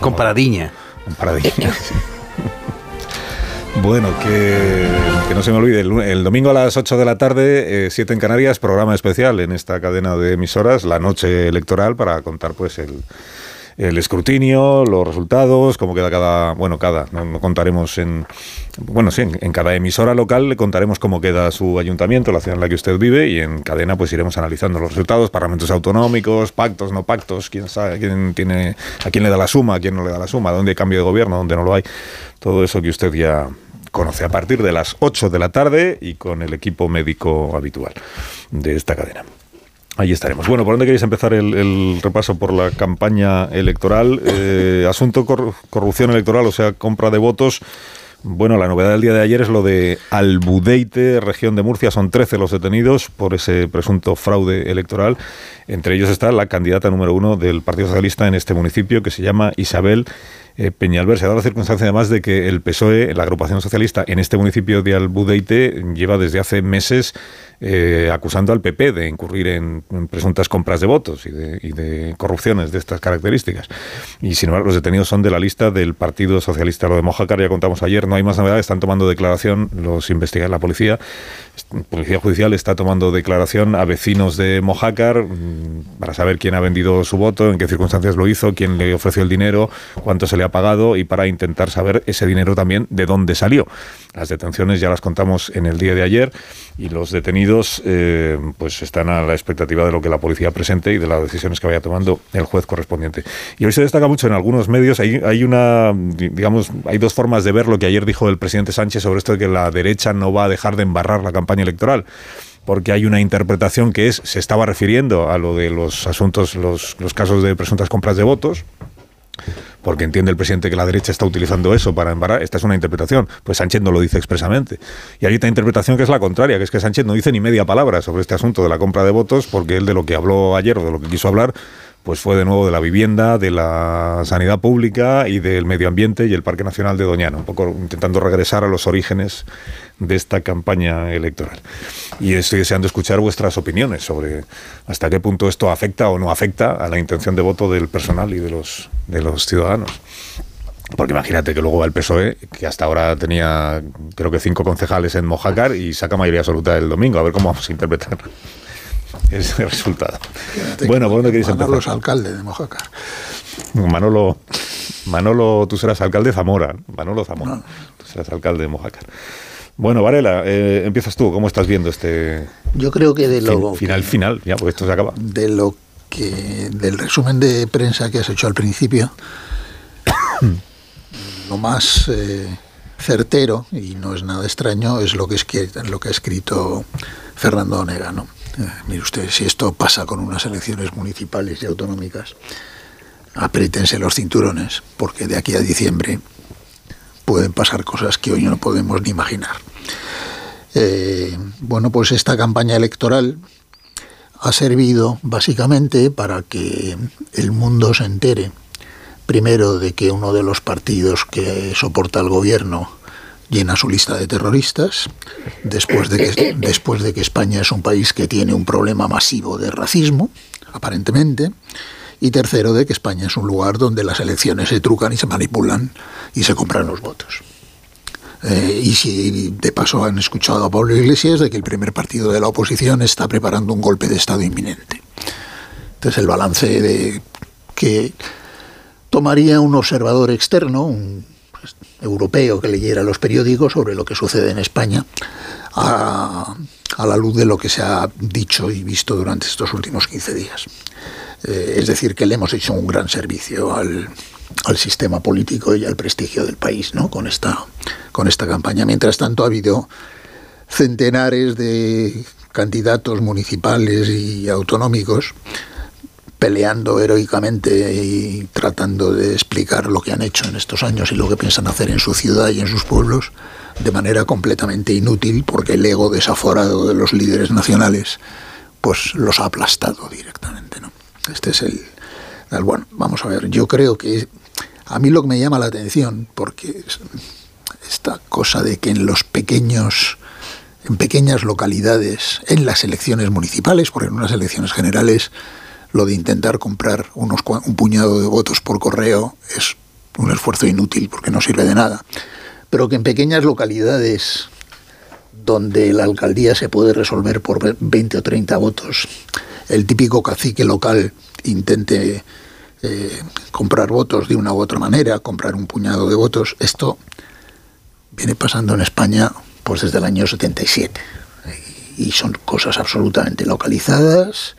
Con paradiña. Con paradiña, sí. Bueno, que, no se me olvide, el, domingo a las 8 de la tarde, 7 en Canarias, programa especial en esta cadena de emisoras, la noche electoral, para contar pues el, el escrutinio, los resultados, cómo queda cada, bueno, cada, no, no contaremos en, bueno, sí, en, en cada emisora local le contaremos cómo queda su ayuntamiento, la ciudad en la que usted vive, y en cadena pues iremos analizando los resultados, parlamentos autonómicos, pactos, no pactos, quién sabe, quién tiene, a quién le da la suma, a quién no le da la suma, dónde hay cambio de gobierno, dónde no lo hay, todo eso que usted ya conoce a partir de las 8 de la tarde y con el equipo médico habitual de esta cadena. Ahí estaremos. Bueno, ¿por dónde queréis empezar el, el repaso por la campaña electoral? Eh, asunto cor- corrupción electoral, o sea, compra de votos. Bueno, la novedad del día de ayer es lo de Albudeite, región de Murcia. Son 13 los detenidos por ese presunto fraude electoral. Entre ellos está la candidata número uno del Partido Socialista en este municipio, que se llama Isabel eh, Peñalver. Se ha dado la circunstancia además de que el PSOE, la agrupación socialista en este municipio de Albudeite, lleva desde hace meses eh, acusando al PP de incurrir en, presuntas compras de votos y de, corrupciones de estas características. Y sin embargo, los detenidos son de la lista del Partido Socialista. Lo de Mojácar ya contamos ayer, no hay más novedades, están tomando declaración los investigadores, la policía, la policía judicial está tomando declaración a vecinos de Mojácar mm, para saber quién ha vendido su voto, en qué circunstancias lo hizo, quién le ofreció el dinero, cuánto se le ha pagado y para intentar saber ese dinero también de dónde salió. Las detenciones ya las contamos en el día de ayer y los detenidos eh, pues están a la expectativa de lo que la policía presente y de las decisiones que vaya tomando el juez correspondiente. Y hoy se destaca mucho en algunos medios, hay, hay una, di- digamos, hay dos formas de ver lo que ayer dijo el presidente Sánchez sobre esto de que la derecha no va a dejar de embarrar la campaña electoral porque hay una interpretación que es, se estaba refiriendo a lo de los asuntos, los, los casos de presuntas compras de votos, porque entiende el presidente que la derecha está utilizando eso para embarrar. Esta es una interpretación, pues Sánchez no lo dice expresamente. Y hay otra interpretación que es la contraria, que es que Sánchez no dice ni media palabra sobre este asunto de la compra de votos, porque él de lo que habló ayer o de lo que quiso hablar, pues fue de nuevo de la vivienda, de la sanidad pública y del medio ambiente y el Parque Nacional de Doñana, un poco intentando regresar a los orígenes de esta campaña electoral. Y estoy deseando escuchar vuestras opiniones sobre hasta qué punto esto afecta o no afecta a la intención de voto del personal y de los, de los ciudadanos. Porque imagínate que luego va el PSOE, que hasta ahora tenía creo que cinco concejales en Mojácar y saca mayoría absoluta el domingo. A ver cómo vamos a interpretar ese resultado. Bueno, ¿por dónde queréis Manolo empezar? es alcalde de Mojácar. Manolo, Manolo, tú serás alcalde de Zamora. Manolo Zamora. Tú serás alcalde de Mojácar. Bueno, Varela, eh, empiezas tú. ¿Cómo estás viendo este Yo creo que de lo fin- final, final? Ya, porque esto se acaba. de lo que del resumen de prensa que has hecho al principio lo más eh, certero y no es nada extraño es lo que es lo que ha escrito Fernando Onega no mire usted si esto pasa con unas elecciones municipales y autonómicas apriétense los cinturones porque de aquí a diciembre pueden pasar cosas que hoy no podemos ni imaginar. Eh, bueno pues esta campaña electoral ha servido básicamente para que el mundo se entere, primero, de que uno de los partidos que soporta el gobierno llena su lista de terroristas, después de que, después de que España es un país que tiene un problema masivo de racismo, aparentemente, y tercero, de que España es un lugar donde las elecciones se trucan y se manipulan y se compran los votos. Eh, y si de paso han escuchado a Pablo Iglesias de que el primer partido de la oposición está preparando un golpe de Estado inminente. Entonces el balance de que tomaría un observador externo, un europeo que leyera los periódicos sobre lo que sucede en España a, la luz de lo que se ha dicho y visto durante estos últimos 15 días. Eh, es decir, que le hemos hecho un gran servicio al, sistema político y al prestigio del país ¿no? con esta campaña. Mientras tanto, ha habido centenares de candidatos municipales y autonómicos peleando heroicamente y tratando de explicar lo que han hecho en estos años y lo que piensan hacer en su ciudad y en sus pueblos de manera completamente inútil porque el ego desaforado de los líderes nacionales pues los ha aplastado directamente. ¿no? Este es el, el... Bueno, vamos a ver, yo creo que a mí lo que me llama la atención, porque esta cosa de que en los pequeños en pequeñas localidades, en las elecciones municipales, porque en unas elecciones generales lo de intentar comprar unos, un puñado de votos por correo es un esfuerzo inútil porque no sirve de nada. Pero que en pequeñas localidades donde la alcaldía se puede resolver por 20 o 30 votos, el típico cacique local intente eh, comprar votos de una u otra manera, comprar un puñado de votos, esto viene pasando en España pues desde el año 77. Y son cosas absolutamente localizadas,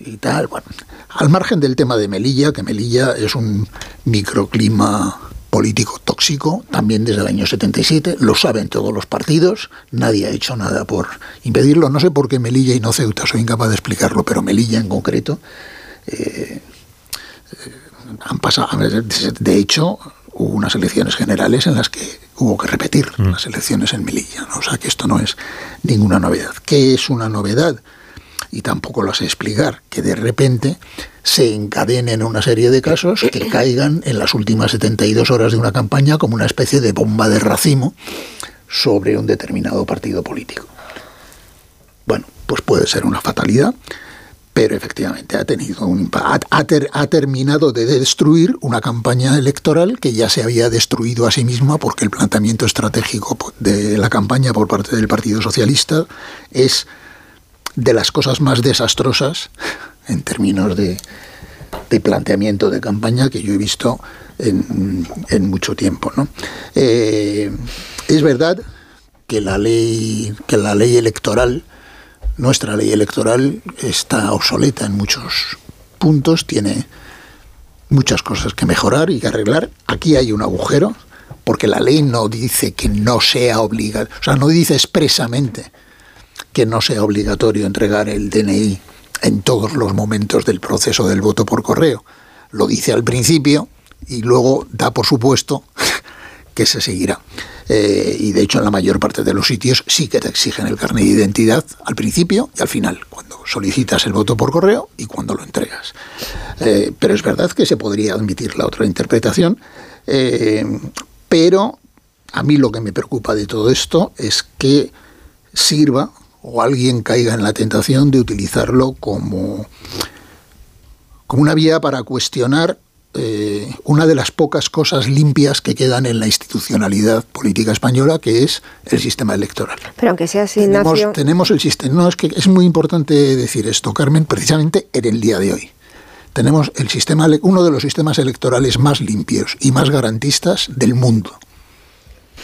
y tal. Bueno, al margen del tema de Melilla, que Melilla es un microclima político tóxico, también desde el año 77, lo saben todos los partidos, nadie ha hecho nada por impedirlo. No sé por qué Melilla y no Ceuta, soy incapaz de explicarlo, pero Melilla en concreto eh, eh, han pasado. De hecho, hubo unas elecciones generales en las que hubo que repetir mm. las elecciones en Melilla. O sea que esto no es ninguna novedad. ¿Qué es una novedad? Y tampoco lo sé explicar, que de repente se encadenen una serie de casos que caigan en las últimas 72 horas de una campaña como una especie de bomba de racimo sobre un determinado partido político. Bueno, pues puede ser una fatalidad, pero efectivamente ha tenido un impacto, ha, ha, terminado de destruir una campaña electoral que ya se había destruido a sí misma porque el planteamiento estratégico de la campaña por parte del Partido Socialista es de las cosas más desastrosas en términos de, planteamiento de campaña que yo he visto en, mucho tiempo. ¿no? Eh, es verdad que la ley que la ley electoral nuestra ley electoral está obsoleta en muchos puntos tiene muchas cosas que mejorar y que arreglar aquí hay un agujero porque la ley no dice que no sea obligado o sea no dice expresamente que no sea obligatorio entregar el DNI en todos los momentos del proceso del voto por correo. Lo dice al principio y luego da por supuesto que se seguirá. Eh, y de hecho en la mayor parte de los sitios sí que te exigen el carnet de identidad al principio y al final, cuando solicitas el voto por correo y cuando lo entregas. Eh, pero es verdad que se podría admitir la otra interpretación, eh, pero a mí lo que me preocupa de todo esto es que sirva o alguien caiga en la tentación de utilizarlo como, como una vía para cuestionar eh, una de las pocas cosas limpias que quedan en la institucionalidad política española, que es el sistema electoral. Pero aunque sea así, tenemos, tenemos el sistema. No, es que es muy importante decir esto, Carmen, precisamente en el día de hoy. Tenemos el sistema, uno de los sistemas electorales más limpios y más garantistas del mundo.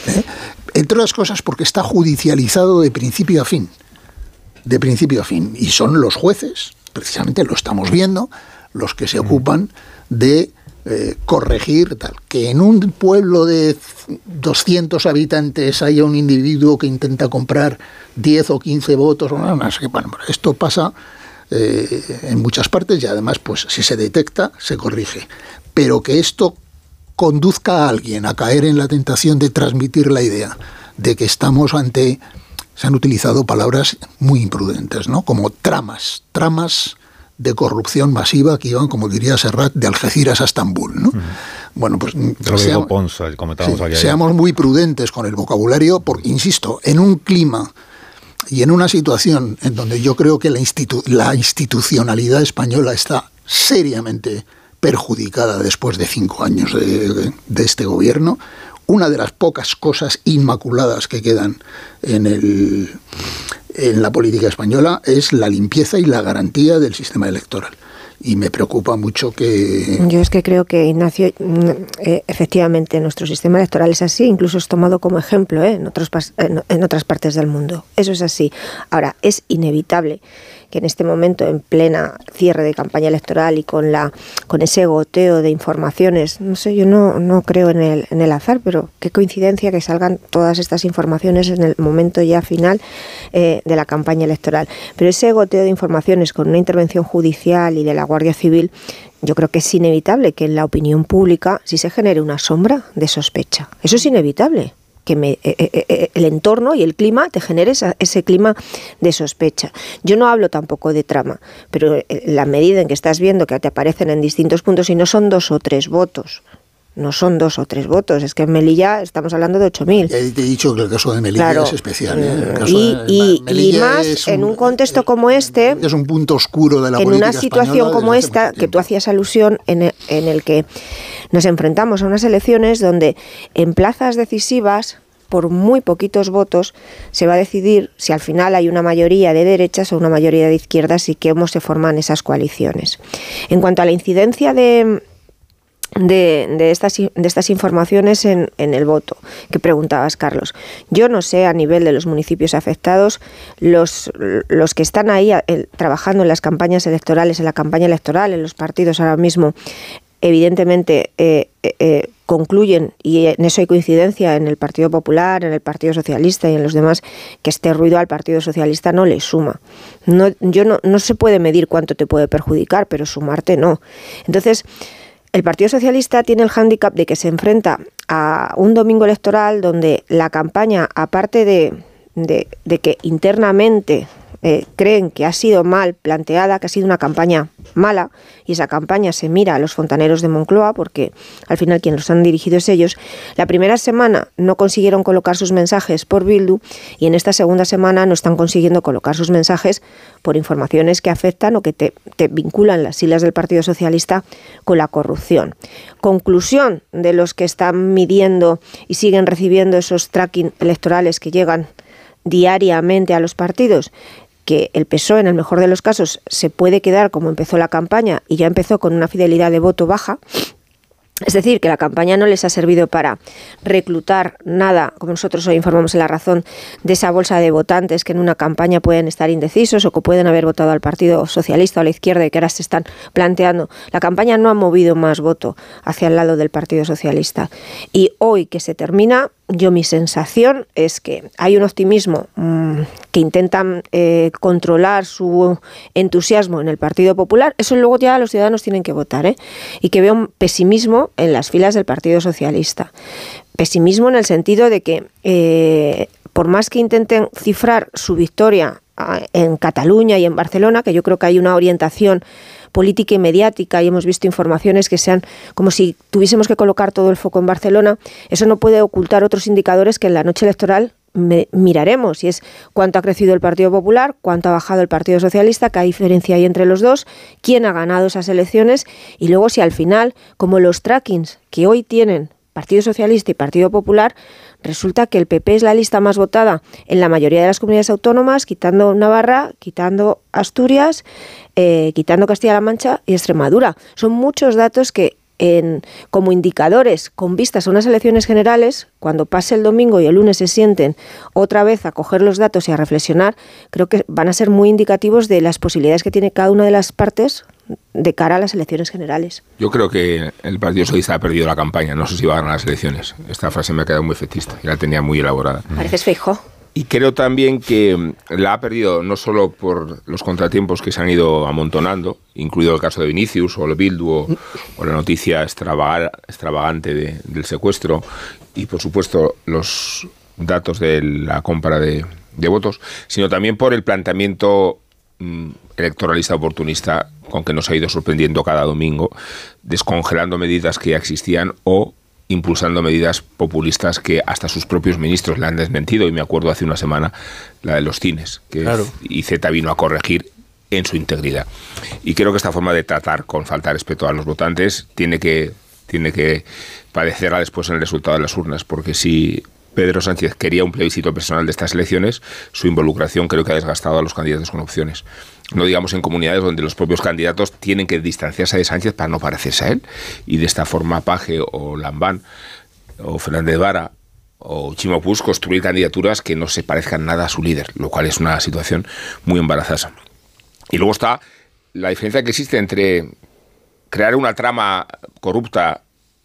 ¿eh? Entre otras cosas porque está judicializado de principio a fin de principio a fin. Y son los jueces, precisamente lo estamos viendo, los que se ocupan de eh, corregir tal. Que en un pueblo de 200 habitantes haya un individuo que intenta comprar 10 o 15 votos, bueno, esto pasa eh, en muchas partes y además, pues si se detecta, se corrige. Pero que esto conduzca a alguien a caer en la tentación de transmitir la idea de que estamos ante se han utilizado palabras muy imprudentes, ¿no? Como tramas, tramas de corrupción masiva que iban, como diría Serrat, de Algeciras a Estambul, ¿no? Bueno, pues seamos, seamos muy prudentes con el vocabulario, porque, insisto, en un clima y en una situación en donde yo creo que la, la institucionalidad española está seriamente perjudicada después de cinco años de, de este gobierno, una de las pocas cosas inmaculadas que quedan en, el, en la política española es la limpieza y la garantía del sistema electoral. y me preocupa mucho que... Yo es que creo que, Ignacio, mm, eh, efectivamente nuestro sistema electoral es así, incluso es tomado como ejemplo ¿eh? en, otros, en, en otras partes del mundo. Eso es así. Ahora, es inevitable que en este momento, en plena cierre de campaña electoral y con la con ese goteo de informaciones, no sé, yo no, no creo en el, en el azar, pero qué coincidencia que salgan todas estas informaciones en el momento ya final eh, de la campaña electoral. Pero ese goteo de informaciones con una intervención judicial y de la Guardia Civil, yo creo que es inevitable que en la opinión pública sí se genere una sombra de sospecha. Eso es inevitable que me, eh, eh, eh, el entorno y el clima te genere ese clima de sospecha. Yo no hablo tampoco de trama, pero la medida en que estás viendo que te aparecen en distintos puntos y no son dos o tres votos, no son dos o tres votos, es que en Melilla estamos hablando de 8.000. Ya te he dicho que el caso de Melilla es especial. y, más en un contexto como este. Es un punto oscuro de la En una situación como esta, que tú hacías alusión, en el, en el que nos enfrentamos a unas elecciones donde en plazas decisivas por muy poquitos votos se va a decidir si al final hay una mayoría de derechas o una mayoría de izquierdas y cómo se forman esas coaliciones. En cuanto a la incidencia de, de, estas, de estas informaciones en, en, el voto que preguntabas, Carlos. Yo no sé a nivel de los municipios afectados, los, los que están ahí trabajando en las campañas electorales, en la campaña electoral, en los partidos ahora mismo, evidentemente eh, eh, eh, concluyen, y en eso hay coincidencia en el Partido Popular, en el Partido Socialista y en los demás, que este ruido al Partido Socialista no le suma. No, yo no, no se puede medir cuánto te puede perjudicar, pero sumarte no. Entonces, el Partido Socialista tiene el hándicap de que se enfrenta a un domingo electoral donde la campaña, aparte de, de, que internamente eh, creen que ha sido mal planteada, que ha sido una campaña mala, y esa campaña se mira a los fontaneros de Moncloa, porque al final quienes los han dirigido es ellos, la primera semana no consiguieron colocar sus mensajes por Bildu y en esta segunda semana no están consiguiendo colocar sus mensajes por informaciones que afectan o que te, te vinculan las siglas del Partido Socialista con la corrupción. Conclusión de los que están midiendo y siguen recibiendo esos tracking electorales que llegan diariamente a los partidos que el PSOE, en el mejor de los casos, se puede quedar como empezó la campaña y ya empezó con una fidelidad de voto baja, es decir, que la campaña no les ha servido para reclutar nada, como nosotros hoy informamos en la razón, de esa bolsa de votantes que en una campaña pueden estar indecisos o que pueden haber votado al Partido Socialista o a la izquierda y que ahora se están planteando. La campaña no ha movido más voto hacia el lado del Partido Socialista. Y hoy que se termina, yo mi sensación es que hay un optimismo mm, que intentan eh, controlar su entusiasmo en el Partido Popular. Eso luego ya los ciudadanos tienen que votar. ¿eh? Y que veo un pesimismo en las filas del Partido Socialista. Pesimismo en el sentido de que eh, por más que intenten cifrar su victoria ah, en Cataluña y en Barcelona, que yo creo que hay una orientación política y mediática y hemos visto informaciones que sean como si tuviésemos que colocar todo el foco en Barcelona, eso no puede ocultar otros indicadores que en la noche electoral miraremos y es cuánto ha crecido el Partido Popular, cuánto ha bajado el Partido Socialista, qué diferencia hay entre los dos, quién ha ganado esas elecciones y luego si al final, como los trackings que hoy tienen Partido Socialista y Partido Popular, resulta que el PP es la lista más votada en la mayoría de las comunidades autónomas, quitando Navarra, quitando Asturias, eh, quitando Castilla-La Mancha y Extremadura. Son muchos datos que en, como indicadores con vistas a unas elecciones generales, cuando pase el domingo y el lunes se sienten otra vez a coger los datos y a reflexionar, creo que van a ser muy indicativos de las posibilidades que tiene cada una de las partes de cara a las elecciones generales. Yo creo que el Partido Socialista ha perdido la campaña, no sé si va a ganar las elecciones. Esta frase me ha quedado muy efectista y la tenía muy elaborada. Pareces fijo. Y creo también que mm, la ha perdido no solo por los contratiempos que se han ido amontonando, incluido el caso de Vinicius o el Bildu o, la noticia extravagante del secuestro y por supuesto los datos de la compra de, de votos, sino también por el planteamiento mm, electoralista oportunista con que nos ha ido sorprendiendo cada domingo, descongelando medidas que ya existían o impulsando medidas populistas que hasta sus propios ministros le han desmentido. Y me acuerdo hace una semana la de los cines, que claro. IZ vino a corregir en su integridad. Y creo que esta forma de tratar con falta de respeto a los votantes tiene que, tiene que padecerla después en el resultado de las urnas, porque si Pedro Sánchez quería un plebiscito personal de estas elecciones, su involucración creo que ha desgastado a los candidatos con opciones. no digamos en comunidades donde los propios candidatos tienen que distanciarse de Sánchez para no parecerse a él. Y de esta forma Paje o Lambán o Fernández Vara o Chimo Puig construir candidaturas que no se parezcan nada a su líder, lo cual es una situación muy embarazosa. Y luego está la diferencia que existe entre crear una trama corrupta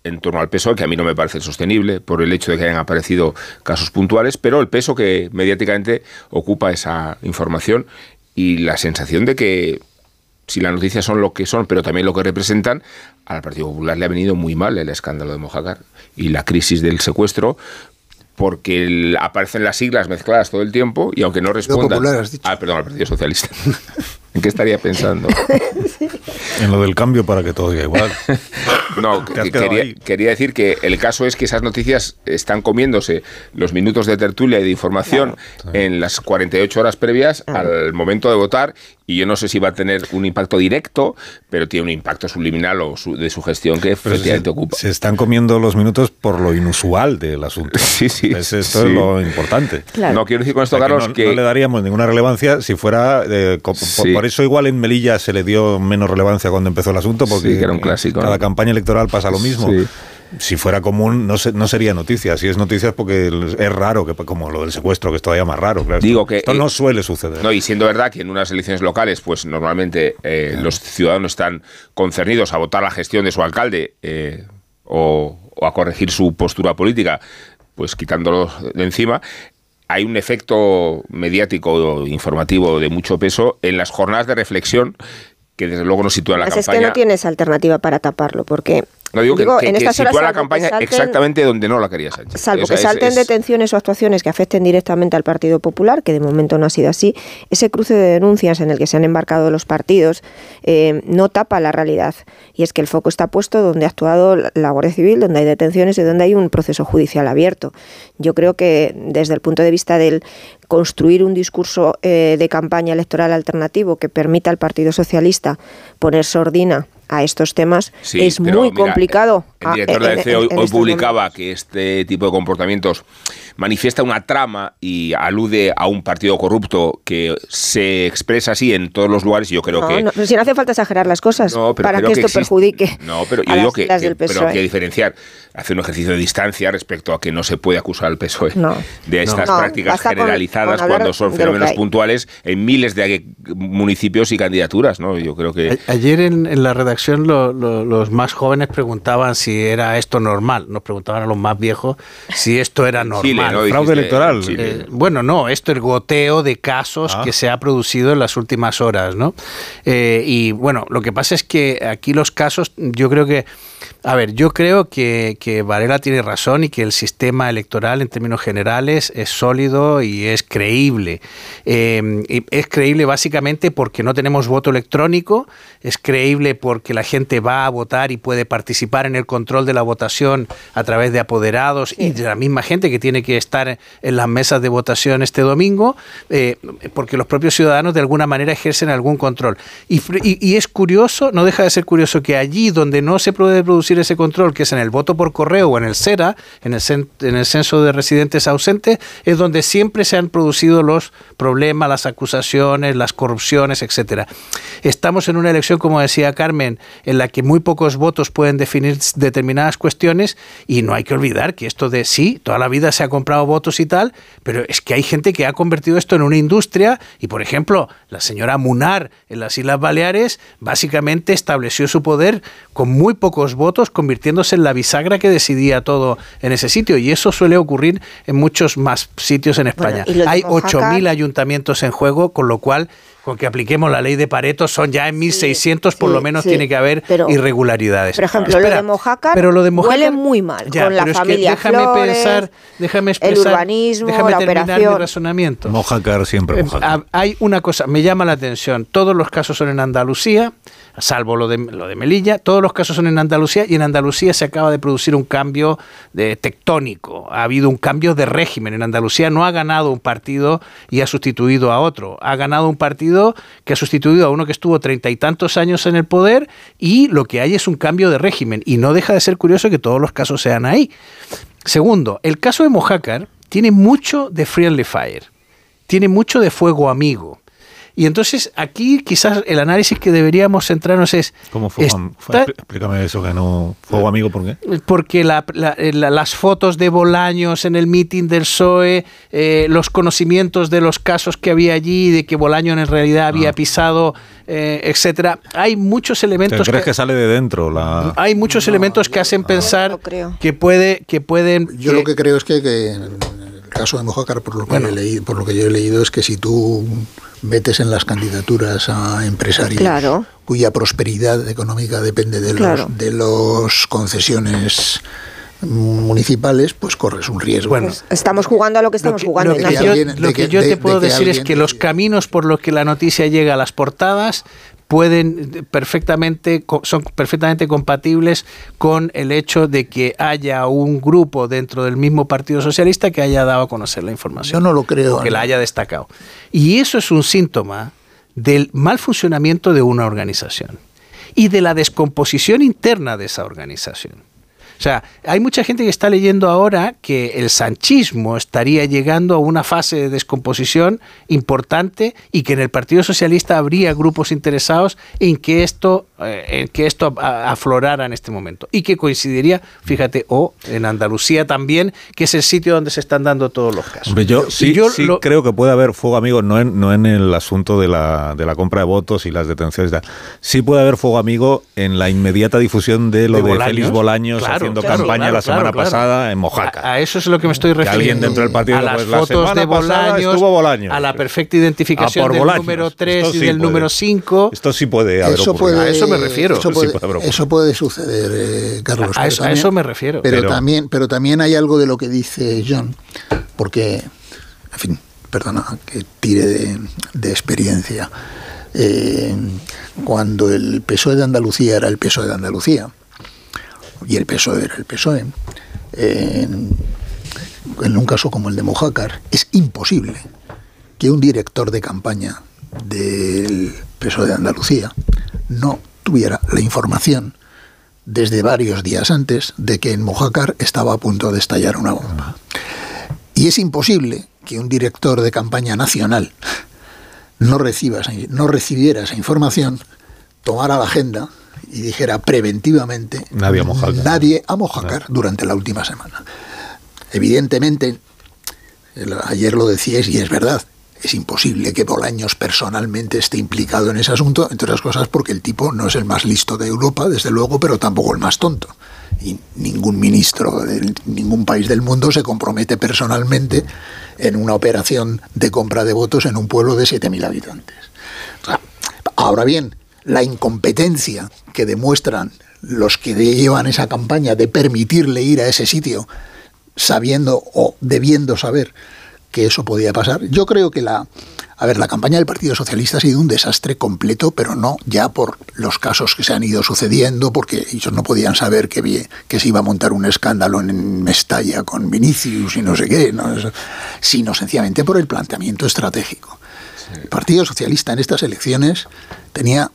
en torno al peso, que a mí no me parece sostenible por el hecho de que hayan aparecido casos puntuales, pero el peso que mediáticamente ocupa esa información y la sensación de que si las noticias son lo que son, pero también lo que representan, al Partido Popular le ha venido muy mal el escándalo de Mojácar y la crisis del secuestro, porque aparecen las siglas mezcladas todo el tiempo y aunque no respondan... Ah, perdón, al Partido Socialista. ¿En qué estaría pensando? En lo del cambio para que todo diga igual. no, quería, quería, decir que el caso es que esas noticias están comiéndose los minutos de tertulia y de información en las 48 horas previas al momento de votar y yo no sé si va a tener un impacto directo, pero tiene un impacto subliminal o de su gestión que efectivamente ocupa. Se están comiendo los minutos por lo inusual del asunto. Sí, sí. esto es lo importante. No quiero decir con esto, Carlos, que, no, le daríamos ninguna relevancia si fuera. Eh, por, eso, igual en Melilla se le dio menos relevancia cuando empezó el asunto, porque era un clásico. cada campaña electoral pasa lo mismo si fuera común no, no sería noticia. Si es noticia es porque es raro, que como lo del secuestro, que es todavía más raro. Digo que esto no suele suceder. No, y siendo verdad que en unas elecciones locales, pues normalmente eh, los ciudadanos están concernidos a votar la gestión de su alcalde eh, o, o a corregir su postura política, pues quitándolo de encima hay un efecto mediático informativo de mucho peso en las jornadas de reflexión que desde luego no sitúa la campaña. Es que no tienes alternativa para taparlo, porque no digo, que, en estas horas la campaña exactamente donde no la quería Sánchez. Salvo que salten detenciones o actuaciones que afecten directamente al Partido Popular, que de momento no ha sido así, ese cruce de denuncias en el que se han embarcado los partidos eh, no tapa la realidad. Y es que el foco está puesto donde ha actuado la Guardia Civil, donde hay detenciones y donde hay un proceso judicial abierto. Yo creo que desde el punto de vista del construir un discurso eh, de campaña electoral alternativo que permita al Partido Socialista poner sordina a estos temas es muy complicado. El, director de la hoy, publicaba que este tipo de comportamientos manifiesta una trama y alude a un partido corrupto que se expresa así en todos los lugares. Yo creo que. No, si no hace falta exagerar las cosas para que esto perjudique. No, pero yo digo que, pero hay que diferenciar, hacer un ejercicio de distancia respecto a que no se puede acusar al PSOE de estas prácticas generalizadas cuando son fenómenos puntuales en miles de municipios y candidaturas. ¿no? Yo creo que. Ayer en, la redacción los más jóvenes preguntaban si era esto normal. Nos preguntaban a los más viejos si esto era normal. Fraude electoral. Eh, bueno, no, esto es goteo de casos ah. que se ha producido en las últimas horas, ¿no? Eh, y bueno, lo que pasa es que aquí los casos, yo creo que a ver, yo creo que, que, Varela tiene razón y que el sistema electoral en términos generales es sólido y es creíble. Eh, es creíble básicamente porque no tenemos voto electrónico, es creíble porque la gente va a votar y puede participar en el control de la votación a través de apoderados y de la misma gente que tiene que estar en las mesas de votación este domingo, eh, porque los propios ciudadanos de alguna manera ejercen algún control. Y, y es curioso, no deja de ser curioso que allí donde no se puede producir ese control, que es en el voto por correo o en el CERA, en el, en el censo de residentes ausentes, es donde siempre se han producido los problemas, las acusaciones, las corrupciones, etcétera. Estamos en una elección, como decía Carmen, en la que muy pocos votos pueden definir determinadas cuestiones y no hay que olvidar que esto de sí, toda la vida se ha comprado votos y tal, pero es que hay gente que ha convertido esto en una industria y, por ejemplo, la señora Munar en las Islas Baleares básicamente estableció su poder con muy pocos votos, convirtiéndose en la bisagra que decidía todo en ese sitio. Y eso suele ocurrir en muchos más sitios en España. Hay 8.000 ayuntamientos en juego, con lo cual con que apliquemos la ley de Pareto son ya en 1600 por lo menos tiene que haber irregularidades. Por ejemplo, lo, de Mojácar pero lo de huele muy mal con la familia déjame pensar, déjame expresar, el urbanismo, déjame la terminar operación. mi razonamiento. Mojácar siempre Mojácar. Hay una cosa, me llama la atención, todos los casos son en Andalucía, salvo lo de, lo de Melilla, todos los casos son en Andalucía y en Andalucía se acaba de producir un cambio de tectónico, ha habido un cambio de régimen. En Andalucía no ha ganado un partido y ha sustituido a otro, ha ganado un partido que ha sustituido a uno que estuvo treinta y tantos años en el poder y lo que hay es un cambio de régimen y no deja de ser curioso que todos los casos sean ahí. Segundo, el caso de Mojácar tiene mucho de friendly fire, tiene mucho de fuego amigo Y entonces aquí quizás el análisis que deberíamos centrarnos es... ¿Cómo fue? está- Fue- Explícame eso que no... Fuego amigo, ¿por qué? porque la- la- eh, la- las fotos de Bolaños en el meeting del PSOE, eh, los conocimientos de los casos que había allí, de que Bolaños en realidad había pisado, eh, etcétera, hay muchos ¿Te elementos crees que, que sale de dentro la...? hay muchos elementos que hacen pensar que puede que pueden Yo lo que creo es que, que en el caso de Mojácar, por lo, que Bueno. he leído, por lo que yo he leído, es que si tú metes en las candidaturas a empresarios Claro. cuya prosperidad económica depende de Claro. los de los concesiones municipales, pues corres un riesgo. Bueno, Estamos jugando a lo que estamos jugando. lo que yo, alguien- lo que que- yo te de puedo decir es alguien- que los caminos por los que la noticia llega a las portadas pueden perfectamente co- son perfectamente compatibles con el hecho de que haya un grupo dentro del mismo Partido Socialista que haya dado a conocer la información. Yo no lo creo. o que la haya destacado. Y eso es un síntoma del mal funcionamiento de una organización y de la descomposición interna de esa organización. O sea, hay mucha gente que está leyendo ahora que el sanchismo estaría llegando a una fase de descomposición importante y que en el Partido Socialista habría grupos interesados en que esto, eh, en que esto aflorara en este momento. Y que coincidiría, fíjate, o en Andalucía también, que es el sitio donde se están dando todos los casos. Hombre, yo sí, yo sí lo- creo que puede haber fuego amigo, no en, no en el asunto de la, de la compra de votos y las detenciones. y tal. Sí puede haber fuego amigo en la inmediata difusión de lo ¿De de, Bolaños? Félix Bolaños Claro, haciendo claro, campaña claro, la semana claro, claro. pasada en Mojaca. A, a eso es lo que me estoy Que refiriendo. alguien dentro del partido, a las pues, la fotos semana de Bolaños, estuvo Bolaños. a la perfecta A identificación por del Bolaños. número 3 Esto y sí del puede. número 5. Esto sí puede haber Eso puede, A eso me refiero. Eso Eso puede, puede haber ocurrido. eso puede suceder, eh, Carlos. A pero eso- a eso me refiero. Pero, Pero- también, pero también hay algo de lo que dice John, porque, en fin, perdona que tire de, de experiencia. Eh, cuando el PSOE de Andalucía era el PSOE de Andalucía y el PSOE era el PSOE, en, en un caso como el de Mojácar, es imposible que un director de campaña del PSOE de Andalucía no tuviera la información desde varios días antes de que en Mojácar estaba a punto de estallar una bomba. Y es imposible que un director de campaña nacional no, reciba no recibiera esa información, tomara la agenda y dijera preventivamente Nadie a Mojácar. nadie a Mojácar durante la última semana. Evidentemente, ayer lo decíais y es verdad, es imposible que Bolaños personalmente esté implicado en ese asunto, entre otras cosas porque el tipo no es el más listo de Europa, desde luego, pero tampoco el más tonto. Y ningún ministro de ningún país del mundo se compromete personalmente en una operación de compra de votos en un pueblo de 7.000 habitantes. Ahora bien, la incompetencia que demuestran los que llevan esa campaña de permitirle ir a ese sitio sabiendo o debiendo saber que eso podía pasar. Yo creo que la, a ver, la campaña del Partido Socialista ha sido un desastre completo, pero no ya por los casos que se han ido sucediendo, porque ellos no podían saber que, que se iba a montar un escándalo en Mestalla con Vinicius y no sé qué, sino sencillamente por el planteamiento estratégico. El Partido Socialista en estas elecciones tenía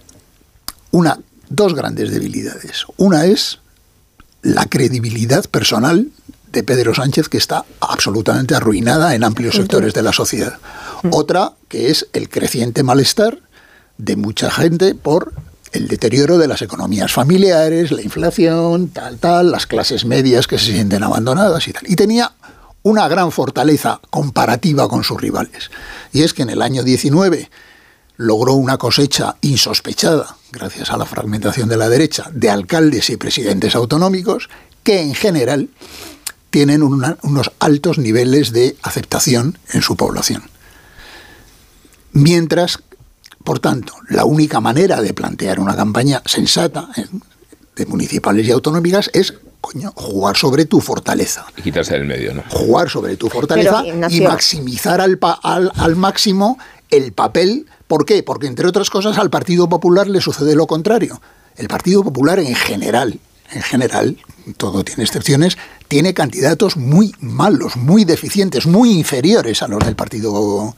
una, dos grandes debilidades. Una es la credibilidad personal de Pedro Sánchez, que está absolutamente arruinada en amplios sectores de la sociedad. Otra, que es el creciente malestar de mucha gente por el deterioro de las economías familiares, la inflación, tal, tal, las clases medias que se sienten abandonadas y tal. Y tenía una gran fortaleza comparativa con sus rivales. Y es que en el año 19 logró una cosecha insospechada, gracias a la fragmentación de la derecha, de alcaldes y presidentes autonómicos, que en general tienen una- unos altos niveles de aceptación en su población. Mientras, por tanto, la única manera de plantear una campaña sensata de municipales y autonómicas es coño, jugar sobre tu fortaleza. Y quitarse del medio, ¿no? Jugar sobre tu fortaleza Pero, y maximizar al, pa- al, al máximo el papel. ¿Por qué? Porque, entre otras cosas, al Partido Popular le sucede lo contrario. El Partido Popular en general, en general, todo tiene excepciones, tiene candidatos muy malos, muy deficientes, muy inferiores a los del Partido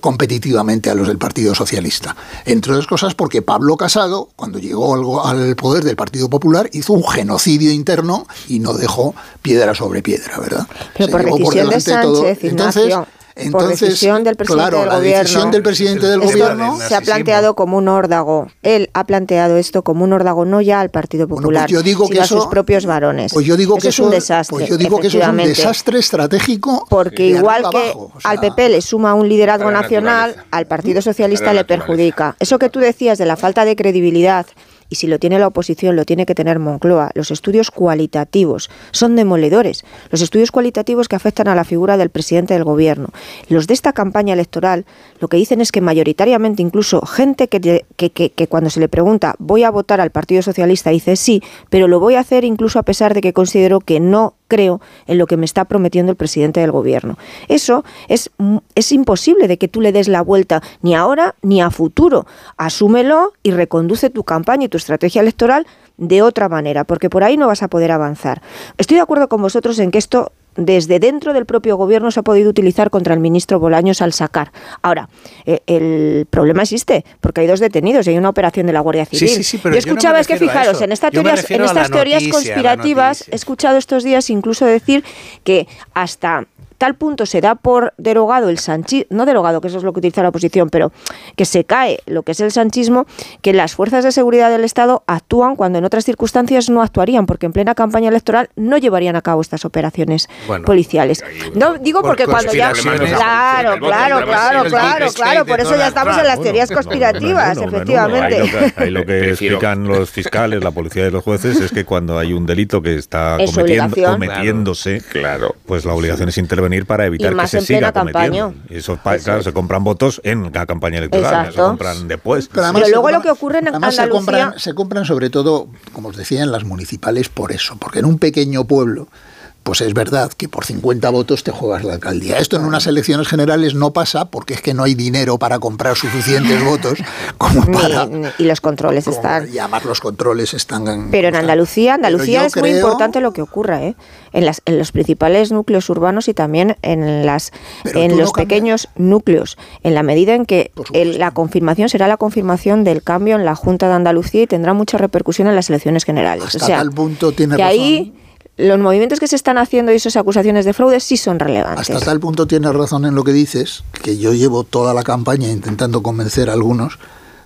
competitivamente a los del Partido Socialista. Entre otras cosas porque Pablo Casado, cuando llegó al, poder del Partido Popular, hizo un genocidio interno y no dejó piedra sobre piedra, ¿verdad? Pero Se por decisión de. Sánchez, Entonces. Entonces, decisión del presidente claro, del la gobierno. decisión del presidente del Esto gobierno se ha planteado como un órdago. Él ha planteado esto como un órdago no ya al Partido Popular, pues yo digo sino que a sus eso- propios varones. Pues yo digo eso que es eso un desastre. Pues yo digo que eso es un desastre estratégico. Porque igual que abajo. al PP le suma un liderazgo nacional, al Partido Socialista le perjudica. Eso que tú decías de la falta de credibilidad, y si lo tiene la oposición, lo tiene que tener Moncloa, los estudios cualitativos son demoledores. Los estudios cualitativos que afectan a la figura del presidente del gobierno. Los de esta campaña electoral lo que dicen es que mayoritariamente incluso gente que, que, cuando se le pregunta voy a votar al Partido Socialista dice sí, pero lo voy a hacer incluso a pesar de que considero que no creo en lo que me está prometiendo el presidente del gobierno. Eso es, es imposible de que tú le des la vuelta ni ahora ni a futuro. Asúmelo y reconduce tu campaña y tu estrategia electoral de otra manera, porque por ahí no vas a poder avanzar. Estoy de acuerdo con vosotros en que esto desde dentro del propio gobierno se ha podido utilizar contra el ministro Bolaños al sacar. Ahora, eh, el problema existe, porque hay dos detenidos y hay una operación de la Guardia Sí, Civil. sí, sí, pero yo yo no escuchaba, es que fijaros, en, estas Yo teorías, en estas noticia, conspirativas he escuchado estos días incluso decir que hasta tal punto se da por derogado el sanchismo, no derogado, que eso es lo que utiliza la oposición, pero que se cae lo que es el sanchismo, que las fuerzas de seguridad del Estado actúan cuando en otras circunstancias no actuarían, porque en plena campaña electoral no llevarían a cabo estas operaciones Bueno. policiales. No digo Por porque cuando ya... Claro, claro, claro, claro, claro, por eso ya estamos en las teorías conspirativas, efectivamente. Ahí lo que, explican los fiscales, la policía y los jueces es que cuando hay un delito que está Es cometiendo- obligación. cometiéndose, claro. pues la obligación es intervenir para evitar Y que más se en siga plena campaña. cometiendo. Y eso, claro, se compran votos en la campaña electoral, no se compran después. Pero además Pero luego compran- lo que ocurre en además se Andalucía- compran, se compran sobre todo, como os decía, en las municipales por eso, porque en un pequeño pueblo pues es verdad que por 50 votos te juegas la alcaldía. Esto en unas elecciones generales no pasa porque es que no hay dinero para comprar suficientes votos como para... ni- y los controles están. Y además los controles están... Pero en Andalucía, Andalucía es muy importante lo que ocurra, ¿eh? En, las, en los principales núcleos urbanos y también en las en los no pequeños núcleos, en la medida en que el- la confirmación será la confirmación del cambio en la Junta de Andalucía y tendrá mucha repercusión en las elecciones generales. Hasta o sea, tal punto tiene que razón. ahí los movimientos que se están haciendo y esas acusaciones de fraude sí son relevantes. Hasta tal punto tienes razón en lo que dices, que yo llevo toda la campaña intentando convencer a algunos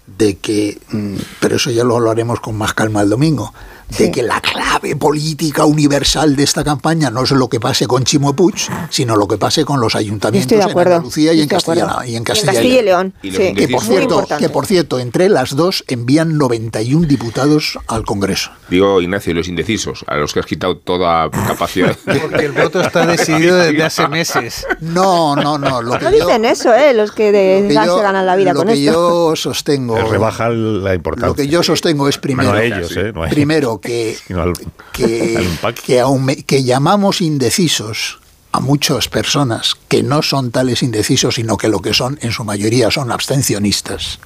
de que, mm, pero eso ya lo hablaremos con más calma el domingo, de que la clave política universal de esta campaña no es lo que pase con Chimo Puig, sino lo que pase con los ayuntamientos de en Andalucía y en, Castilla, y en Y en Castilla, y León, Y sí. Que por, cierto, que por cierto, entre las dos envían 91 diputados al Congreso. Digo, Ignacio, los indecisos, a los que has quitado toda capacidad. Porque el voto está decidido desde hace meses. No, no, no. Lo que No yo, dicen eso, ¿eh? Los que de lo que gas yo- se ganan la vida lo con que esto. yo sostengo. Rebaja la importancia. Lo que yo sostengo es primero, No a ellos, ¿eh? No a ellos. primero que, al- que, al que, aume- que llamamos indecisos a muchas personas que no son tales indecisos, sino que lo que son en su mayoría son abstencionistas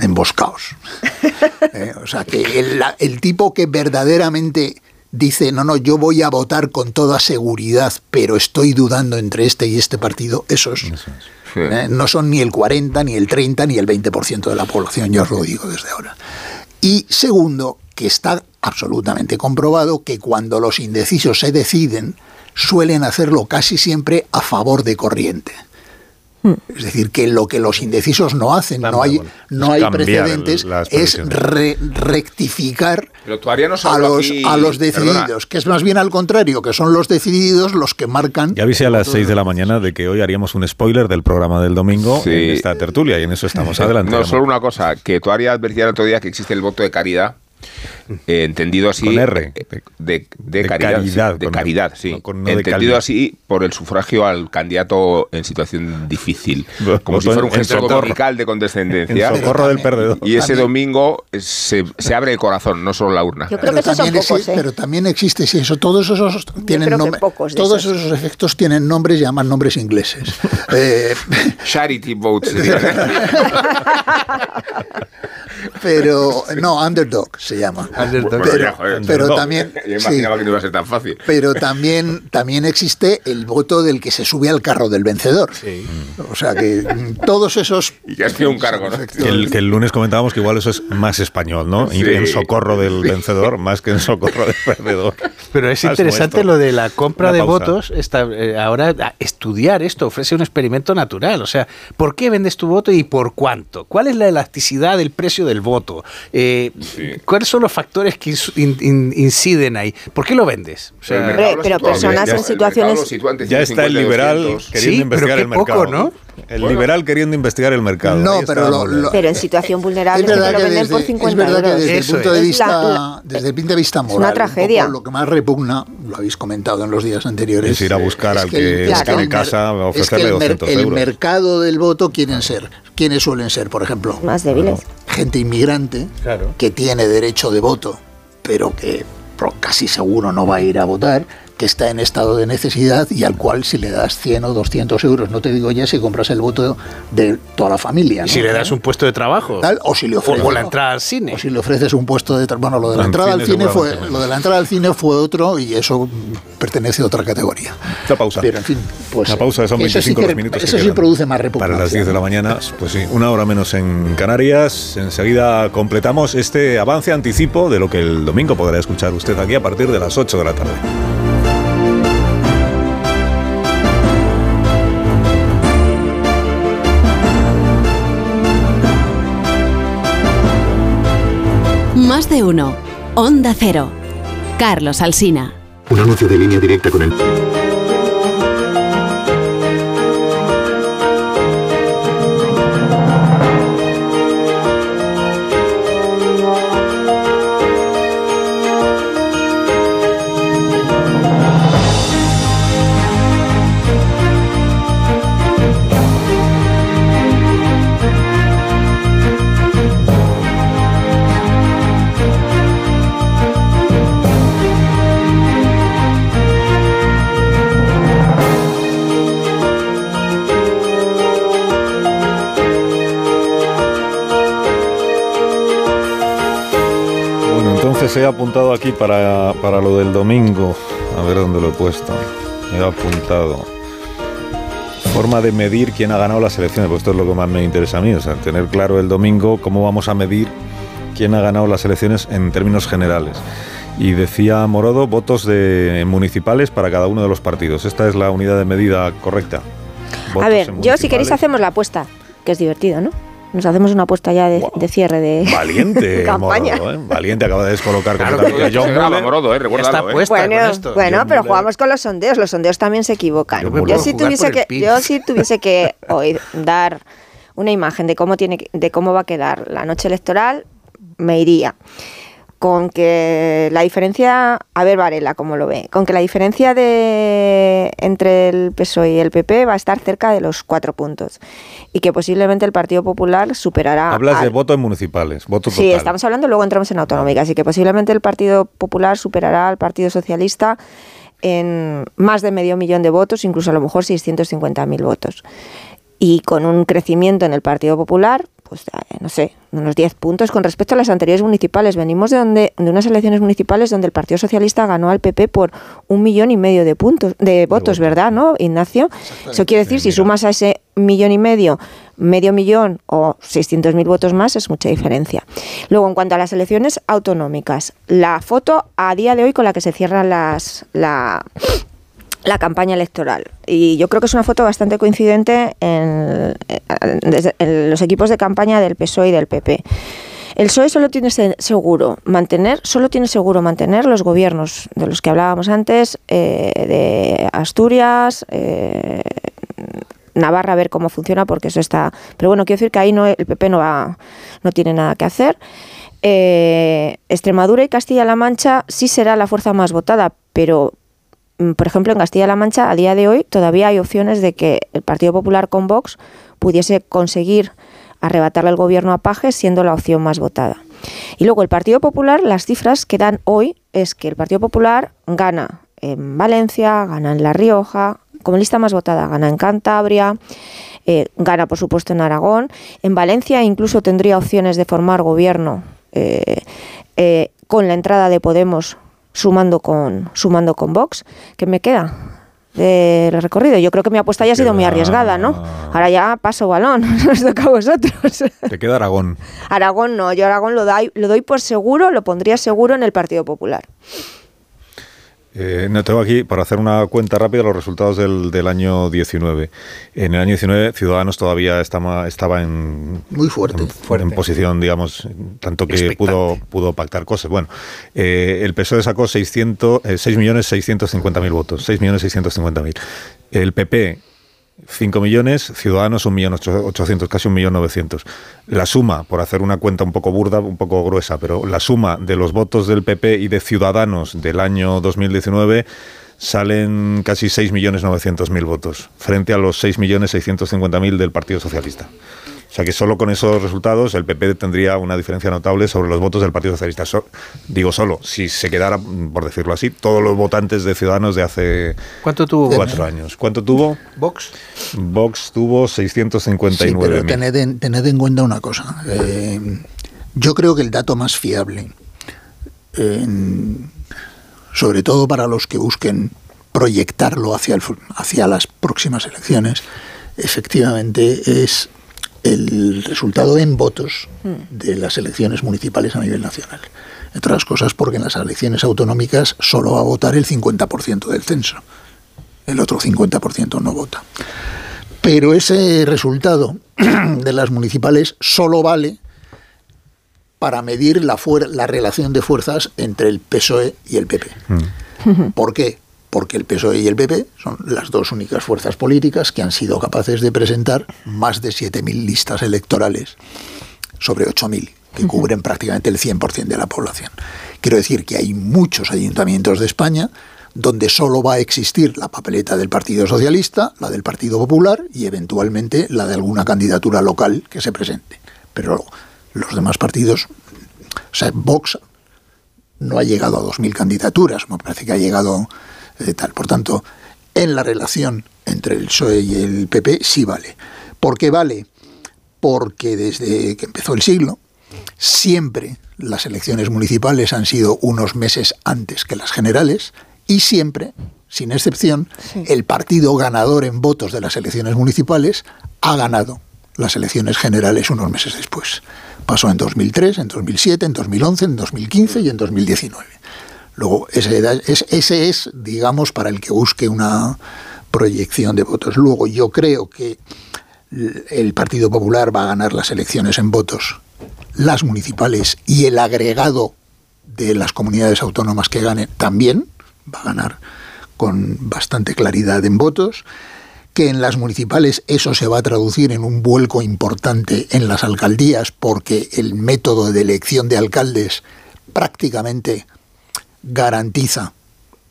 emboscados. Eh, o sea, que el, el tipo que verdaderamente dice, no, no, yo voy a votar con toda seguridad, pero estoy dudando entre este y este partido, esos eh, no son ni el 40, ni el 30, ni el 20% de la población, yo os lo digo desde ahora. Y segundo, que está absolutamente comprobado que cuando los indecisos se deciden, suelen hacerlo casi siempre a favor de corriente. Es decir, que lo que los indecisos no hacen, no hay, no hay precedentes, el- es re- rectificar no a los, aquí- a los perdona. decididos, que es más bien al contrario, que son los decididos los que marcan. Ya avisé a las 6 de la mañana de que hoy haríamos un spoiler del programa del domingo Sí. en esta tertulia y en eso estamos adelante. No, solo una cosa, que todavía advertía el otro día que existe el voto de caridad, eh, entendido así. Con R. eh, De, de De caridad. caridad, sí, de caridad, sí. no con- no de entendido así por el sufragio al candidato en situación difícil. Como voto si fuera un gesto socorro. dominical de condescendencia. En socorro del perdedor. Y ese domingo se, se abre el corazón, no solo la urna. Yo creo que esos son también pocos, exi- ¿eh? pero también existe sí, eso. Todos esos tienen creo que nombre- pocos de todos esos. esos efectos tienen nombres y llaman nombres ingleses. Eh, Charity votes. pero no, underdog se llama. Underdog. Pero, ya, joder, pero no. también, Yo sí, imaginaba que no iba a ser tan fácil. pero también, también existe el voto del que se sube al carro del vencedor. O sea que mm, todos esos Y que has tenido un cargo, ¿no? Que el, que el lunes comentábamos que igual eso es más español, ¿no? Ir Sí. en socorro del vencedor más que en socorro del perdedor. Pero es Más interesante nuestro. lo de la compra Una de pausa. votos. Está, eh, ahora estudiar esto ofrece un experimento natural. O sea, ¿por qué vendes tu voto y por cuánto? ¿Cuál es la elasticidad del precio del voto? Eh, ¿Cuáles son los factores que in- in- inciden ahí? ¿Por qué lo vendes? O sea, el pero personas ya- en el situaciones- Ya está el 150 y liberal 200. queriendo Sí, investigar pero el poco, mercado. ¿no? El Bueno. liberal queriendo investigar el mercado. No, pero lo- lo- en situación vulnerable Es es que verdad lo que desde, por es 50 verdad que euros. desde el Eso punto de es. vista, Es la- desde el punto de vista moral, una un poco tragedia. lo que más repugna, lo habéis comentado en los días anteriores, Es ir a buscar al el- que es tiene el mer- casa, es ofrecerle que el, mer- 200 el euros. mercado del voto, ¿quiénes ser? ¿Quiénes suelen ser, por ejemplo? Más débiles. Gente inmigrante Claro. que tiene derecho de voto, pero que casi seguro no va a ir a votar, que está en estado de necesidad y al cual si le das 100 o 200 euros, no te digo ya si compras el voto de toda la familia. y ¿no? si le das un puesto de trabajo. Tal, o si le ofreces o la entrada al cine. o si le ofreces un puesto de tra- bueno lo de la En entrada al cine fue lo de la entrada al cine fue otro y eso pertenece a otra categoría La pausa. pero en fin pues La pausa son eso 25 sí que- los minutos. que eso sí quedan. produce más repugnancia Para las 10 de la mañana, pues sí, una hora menos en Canarias. Enseguida completamos este avance anticipo de lo que el domingo podrá escuchar usted aquí a partir de las 8 de la tarde. De uno. Onda Cero. Carlos Alsina. Un anuncio de línea directa con el... He apuntado aquí para, para lo del domingo. A ver dónde lo he puesto. He apuntado. Forma de medir quién ha ganado las elecciones, pues esto es lo que más me interesa a mí, o sea, tener claro el domingo cómo vamos a medir quién ha ganado las elecciones en términos generales. Y decía Morodo, votos de municipales para cada uno de los partidos. Esta es la unidad de medida correcta. A ver, yo si queréis hacemos la apuesta, que es divertido, ¿no? Nos hacemos una apuesta ya de, de cierre de Valiente, campaña. Morodo, ¿eh? Valiente acaba de descolocar Claro, completamente John. Morodo, eh, recuérdalo, eh. Bueno, bueno, John pero Mueller. jugamos con los sondeos. Los sondeos también se equivocan. Yo Yo, si tuviese que, pin. yo si tuviese que hoy dar una imagen de cómo tiene, que- de cómo va a quedar la noche electoral, me iría con que la diferencia, a ver Varela cómo lo ve, con que la diferencia de entre el PSOE y el PP va a estar cerca de los cuatro puntos y que posiblemente el Partido Popular superará. Hablas de al- voto en municipales, voto Sí, estamos hablando, luego entramos en autonómicas, así que posiblemente el Partido Popular superará al Partido Socialista en más de medio millón de votos, incluso a lo mejor 650.000 votos. Y con un crecimiento en el Partido Popular, pues no sé, unos 10 puntos con respecto a las anteriores municipales. Venimos de, donde, de unas elecciones municipales donde el Partido Socialista ganó al PP por un millón y medio de puntos, de votos, ¿verdad, no, Ignacio? Eso quiere decir, si sumas a ese millón y medio, medio millón o 600.000 votos más, es mucha diferencia. Luego, en cuanto a las elecciones autonómicas, la foto a día de hoy con la que se cierran las, la, la campaña electoral. Y yo creo que es una foto bastante coincidente en, en los equipos de campaña del PSOE y del PP. El PSOE solo tiene se- seguro mantener, solo tiene seguro mantener los gobiernos de los que hablábamos antes, eh, de Asturias, eh, Navarra a ver cómo funciona porque eso está. Pero bueno, quiero decir que ahí no el PP no va, no tiene nada que hacer. Eh, Extremadura y Castilla-La Mancha sí será la fuerza más votada, pero por ejemplo en Castilla-La Mancha a día de hoy todavía hay opciones de que el Partido Popular con Vox pudiese conseguir arrebatarle el gobierno a Paje siendo la opción más votada. Y luego el Partido Popular, las cifras que dan hoy es que el Partido Popular gana en Valencia, gana en La Rioja, como lista más votada. Gana en Cantabria, eh, gana por supuesto en Aragón. En Valencia incluso tendría opciones de formar gobierno eh, eh, con la entrada de Podemos sumando con, sumando con Vox. ¿Qué me queda? del recorrido. Yo creo que mi apuesta ya ha sido muy arriesgada, ¿no? Ahora ya paso balón, nos toca a vosotros. Te queda Aragón. Aragón no, yo Aragón lo doy, lo doy por seguro, lo pondría seguro en el Partido Popular. Eh, no tengo aquí para hacer una cuenta rápida los resultados del, del, año 19. En el año 19 Ciudadanos todavía estaba, estaba en muy fuerte, en, fuerte. en posición, digamos, tanto que pudo, pudo pactar cosas. Bueno, eh, el PSOE sacó 600, eh, 6.650.000 votos, 6.650.000. El PP 5 millones, Ciudadanos 1.800.000, casi 1.900.000. La suma, por hacer una cuenta un poco burda, un poco gruesa, pero la suma de los votos del PP y de Ciudadanos del año 2019 salen casi 6.900.000 votos, frente a los 6.650.000 del Partido Socialista. O sea que solo con esos resultados el PP tendría una diferencia notable sobre los votos del Partido Socialista. So, digo solo, si se quedara, por decirlo así, todos los votantes de Ciudadanos de hace ¿Cuánto tuvo cuatro años. ¿Cuánto tuvo? Vox. Vox tuvo 659. Sí, pero tened en, tened en cuenta una cosa. Eh, yo creo que el dato más fiable, eh, sobre todo para los que busquen proyectarlo hacia, el, hacia las próximas elecciones, efectivamente es el resultado en votos de las elecciones municipales a nivel nacional. Entre otras cosas porque en las elecciones autonómicas solo va a votar el 50% del censo. El otro 50% no vota. Pero ese resultado de las municipales solo vale para medir la, la relación de fuerzas entre el PSOE y el PP. Mm. ¿Por qué? Porque el PSOE y el PP son las dos únicas fuerzas políticas que han sido capaces de presentar más de 7.000 listas electorales sobre 8.000, que cubren prácticamente el 100% de la población. Quiero decir que hay muchos ayuntamientos de España donde solo va a existir la papeleta del Partido Socialista, la del Partido Popular y eventualmente la de alguna candidatura local que se presente. Pero los demás partidos, o sea, Vox no ha llegado a 2.000 candidaturas, me parece que ha llegado tal. Por tanto, en la relación entre el PSOE y el PP sí vale. ¿Por qué vale? Porque desde que empezó el siglo, siempre las elecciones municipales han sido unos meses antes que las generales y siempre, sin excepción, sí. el partido ganador en votos de las elecciones municipales ha ganado las elecciones generales unos meses después. Pasó en 2003, en 2007, en 2011, en 2015 y en 2019. Luego, ese, es, ese es, digamos, para el que busque una proyección de votos. Luego, yo creo que el Partido Popular va a ganar las elecciones en votos, las municipales y el agregado de las comunidades autónomas que gane también va a ganar con bastante claridad en votos, que en las municipales eso se va a traducir en un vuelco importante en las alcaldías porque el método de elección de alcaldes prácticamente garantiza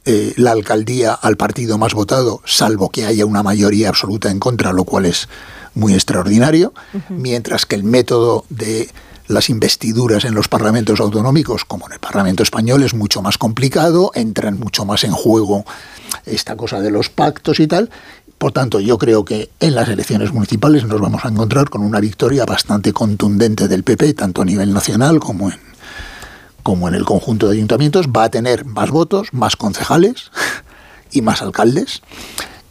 eh, la alcaldía al partido más votado, salvo que haya una mayoría absoluta en contra, lo cual es muy extraordinario, uh -huh. mientras que el método de las investiduras en los parlamentos autonómicos, como en el Parlamento español, es mucho más complicado, entran mucho más en juego esta cosa de los pactos y tal. Por tanto, yo creo que en las elecciones municipales nos vamos a encontrar con una victoria bastante contundente del PP, tanto a nivel nacional como en, como en el conjunto de ayuntamientos, va a tener más votos, más concejales y más alcaldes.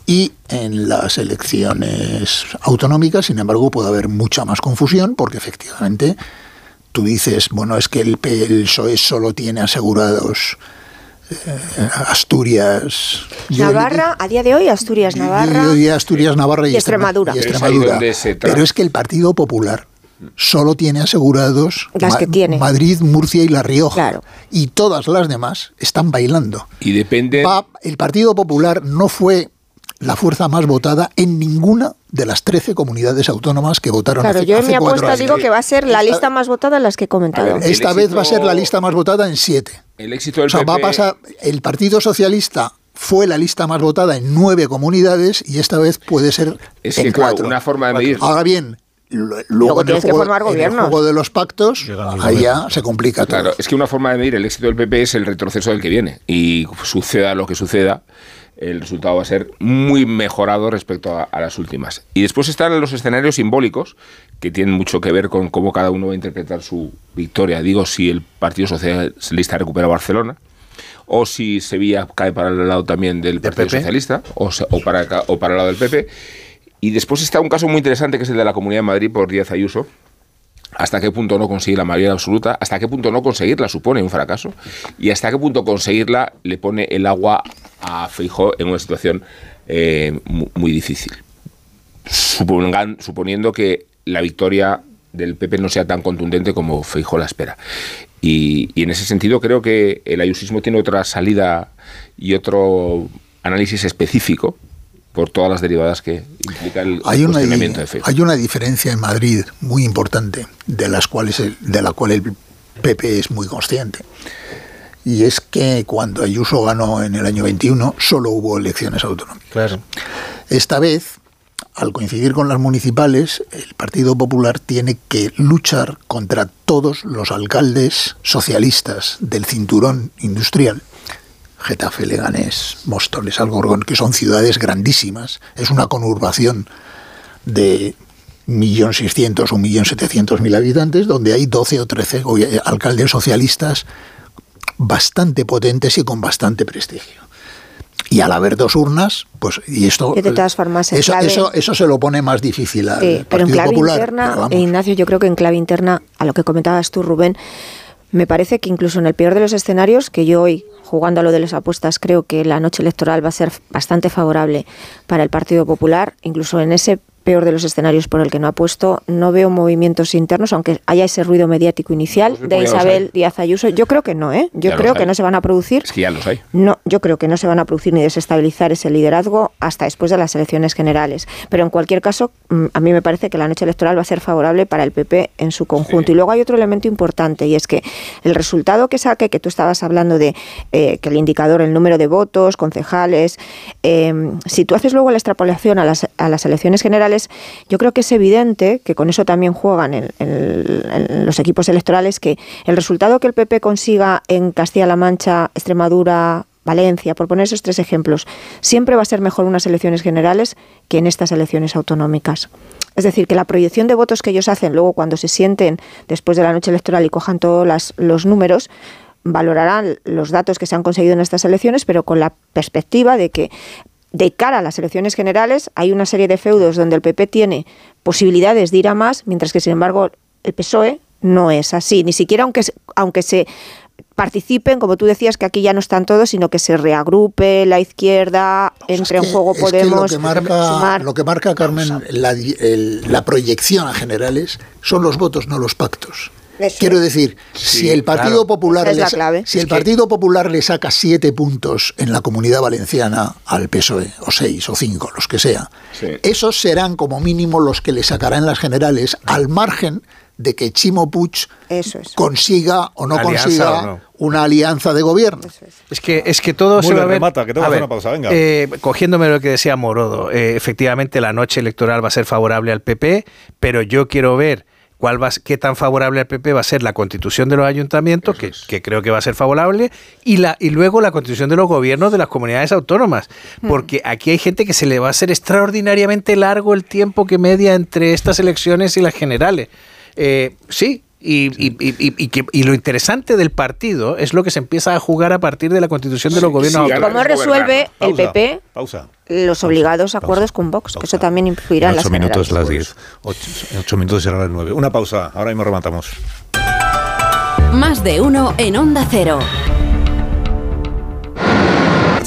Y en las elecciones autonómicas, sin embargo, puede haber mucha más confusión porque efectivamente tú dices, bueno, es que el, el PSOE solo tiene asegurados eh, Asturias. Navarra, a día de hoy Asturias, Navarra. Yo diría Asturias, Navarra y, y Extremadura. Y Extremadura. Pero es que el Partido Popular solo tiene asegurados las que Ma tiene. Madrid, Murcia y La Rioja. Claro. Y todas las demás están bailando. Y depende. El Partido Popular no fue la fuerza más votada en ninguna de las 13 comunidades autónomas que votaron claro, hace, yo en hace mi apuesta digo que va a ser la lista más votada en las que he comentado. Ver, Esta vez va a ser la lista más votada en 7. El éxito del o sea, PP... va a pasar. El Partido Socialista fue la lista más votada en nueve comunidades y esta vez puede ser es en que, claro, cuatro. una forma de medir. Ahora bien, luego, luego en, el juego, juego, en el juego, de los pactos, ahí ya se complica claro, es que una forma de medir el éxito del PP es el retroceso del que viene. Y suceda lo que suceda, el resultado va a ser muy mejorado respecto a, a, las últimas. Y después están los escenarios simbólicos, que tienen mucho que ver con cómo cada uno va a interpretar su victoria. Digo, si el Partido Socialista recupera Barcelona, o si Sevilla cae para el lado también del Partido Socialista, o, o, para, o para el lado del PP. Y después está un caso muy interesante, que es el de la Comunidad de Madrid por Díaz Ayuso, hasta qué punto no conseguir la mayoría absoluta, hasta qué punto no conseguirla supone un fracaso y hasta qué punto conseguirla le pone el agua a Feijó en una situación eh, muy difícil. Suponiendo que la victoria del PP no sea tan contundente como Feijó la espera. Y, y en ese sentido creo que el ayusismo tiene otra salida y otro análisis específico por todas las derivadas que implica el hay una, de fe. Hay una diferencia en Madrid muy importante, de, las cuales el, de la cual el PP es muy consciente. Y es que cuando Ayuso ganó en el año 21, solo hubo elecciones autonómicas. Claro. Esta vez, al coincidir con las municipales, el Partido Popular tiene que luchar contra todos los alcaldes socialistas del cinturón industrial Getafe, Leganés, Móstoles, Algorgón, que son ciudades grandísimas. Es una conurbación de 1.600.000 o 1.700.000 habitantes, donde hay 12 o 13 alcaldes socialistas bastante potentes y con bastante prestigio. Y al haber dos urnas, pues y esto que de todas formas eso, clave, eso, eso se lo pone más difícil al sí, Partido pero en clave Popular. interna. Ignacio, yo creo que en clave interna, a lo que comentabas tú, Rubén, me parece que incluso en el peor de los escenarios, que yo hoy, jugando a lo de las apuestas, creo que la noche electoral va a ser bastante favorable para el Partido Popular, incluso en ese peor de los escenarios por el que no ha puesto, no veo movimientos internos, aunque haya ese ruido mediático inicial Pues de Isabel. Díaz Ayuso. Yo creo que no, ¿eh? Yo Ya creo que no se van a producir. Es que ya los hay. No, yo creo que no se van a producir ni desestabilizar ese liderazgo hasta después de las elecciones generales. Pero en cualquier caso, mm, a mí me parece que la noche electoral va a ser favorable para el PP en su conjunto. Y luego hay otro elemento importante y es que el resultado que saque, que tú estabas hablando de eh, que el indicador, el número de votos, concejales, eh, si tú haces luego la extrapolación a las, a las elecciones generales, yo creo que es evidente que con eso también juegan los equipos electorales que el resultado que el PP consiga en Castilla-La Mancha, Extremadura, Valencia, por poner esos tres ejemplos, siempre va a ser mejor unas elecciones generales que en estas elecciones autonómicas. Es decir, que la proyección de votos que ellos hacen luego cuando se sienten después de la noche electoral y cojan todos los números, valorarán los datos que se han conseguido en estas elecciones, pero con la perspectiva de que de cara a las elecciones generales hay una serie de feudos donde el PP tiene posibilidades de ir a más, mientras que sin embargo el PSOE no es así, ni siquiera aunque se- aunque se participen, como tú decías, que aquí ya no están todos, sino que se reagrupe la izquierda, entre en juego Es que Podemos, lo, que marca, sumar. lo que marca, Carmen, la, di- el- la proyección a generales son los votos, no los pactos. Eso Quiero es. decir, Sí, si el Partido claro. Popular le si Es el que- Partido Popular le saca siete puntos en la Comunidad Valenciana al PSOE o seis o cinco, los que sea, Sí. esos serán como mínimo los que le sacarán las generales al margen de que Chimo Puig Eso es. consiga o no Alianza consiga o no. una alianza de gobierno. Es que, es que todo se Müller, va a ver... remata, que tengo A que hacer ver, una pausa, venga. eh, cogiéndome lo que decía Morodo, eh, efectivamente la noche electoral va a ser favorable al PP, pero yo quiero ver cuál va, qué tan favorable al PP va a ser la constitución de los ayuntamientos, que, que creo que va a ser favorable, y, la, y luego la constitución de los gobiernos de las comunidades autónomas, porque aquí hay gente que se le va a hacer extraordinariamente largo el tiempo que media entre estas elecciones y las generales. Eh, sí. Y, y- y- y- y que- y lo interesante del partido es lo que se empieza a jugar a partir de la constitución de los gobiernos sí, autónomos. ¿Cómo resuelve el Pausa, PP Pausa. los obligados acuerdos con Vox? Que eso también influirá en, las ocho minutos las 10. Ocho, en ocho minutos será las 9. Una pausa, ahora mismo rematamos. Más de uno en Onda Cero.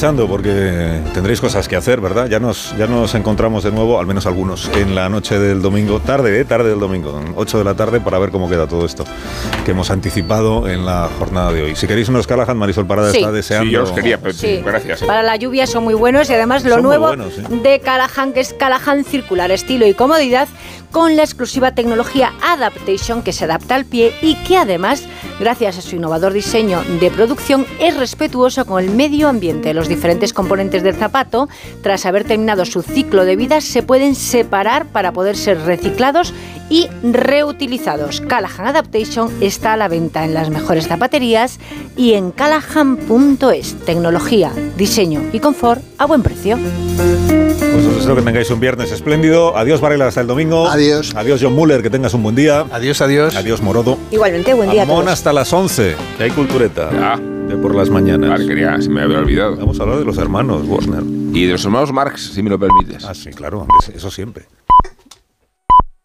Marchando porque tendréis cosas que hacer, ¿verdad? Ya nos, ya nos encontramos de nuevo, al menos algunos, en la noche del domingo, tarde, ¿eh? tarde del domingo, 8 de la tarde, para ver cómo queda todo esto que hemos anticipado en la jornada de hoy. Si queréis unos Callahan, Marisol Parada Sí. está deseando. Sí, yo los quería, pero Sí. gracias. ¿eh? Para la lluvia son muy buenos y además lo Son nuevo buenos, sí. de Callahan, que es Callahan circular, estilo y comodidad, con la exclusiva tecnología Adaptation que se adapta al pie y que además, gracias a su innovador diseño de producción, es respetuoso con el medio ambiente. Los diferentes componentes del zapato, tras haber terminado su ciclo de vida, se pueden separar para poder ser reciclados y reutilizados. Callahan Adaptation está a la venta en las mejores zapaterías y en callahan.es. Tecnología, diseño y confort a buen precio. Pues os deseo que tengáis un viernes espléndido. Adiós, Varela, hasta el domingo. Adiós. Adiós, John Muller, que tengas un buen día. Adiós, adiós. Adiós, Morodo. Igualmente, buen día a Amón hasta las 11, que hay cultureta. De por las mañanas. Vale, quería, se me había olvidado. Vamos a hablar de los hermanos Warner. Y de los hermanos Marx, si me lo permites. Ah, sí, claro, eso siempre.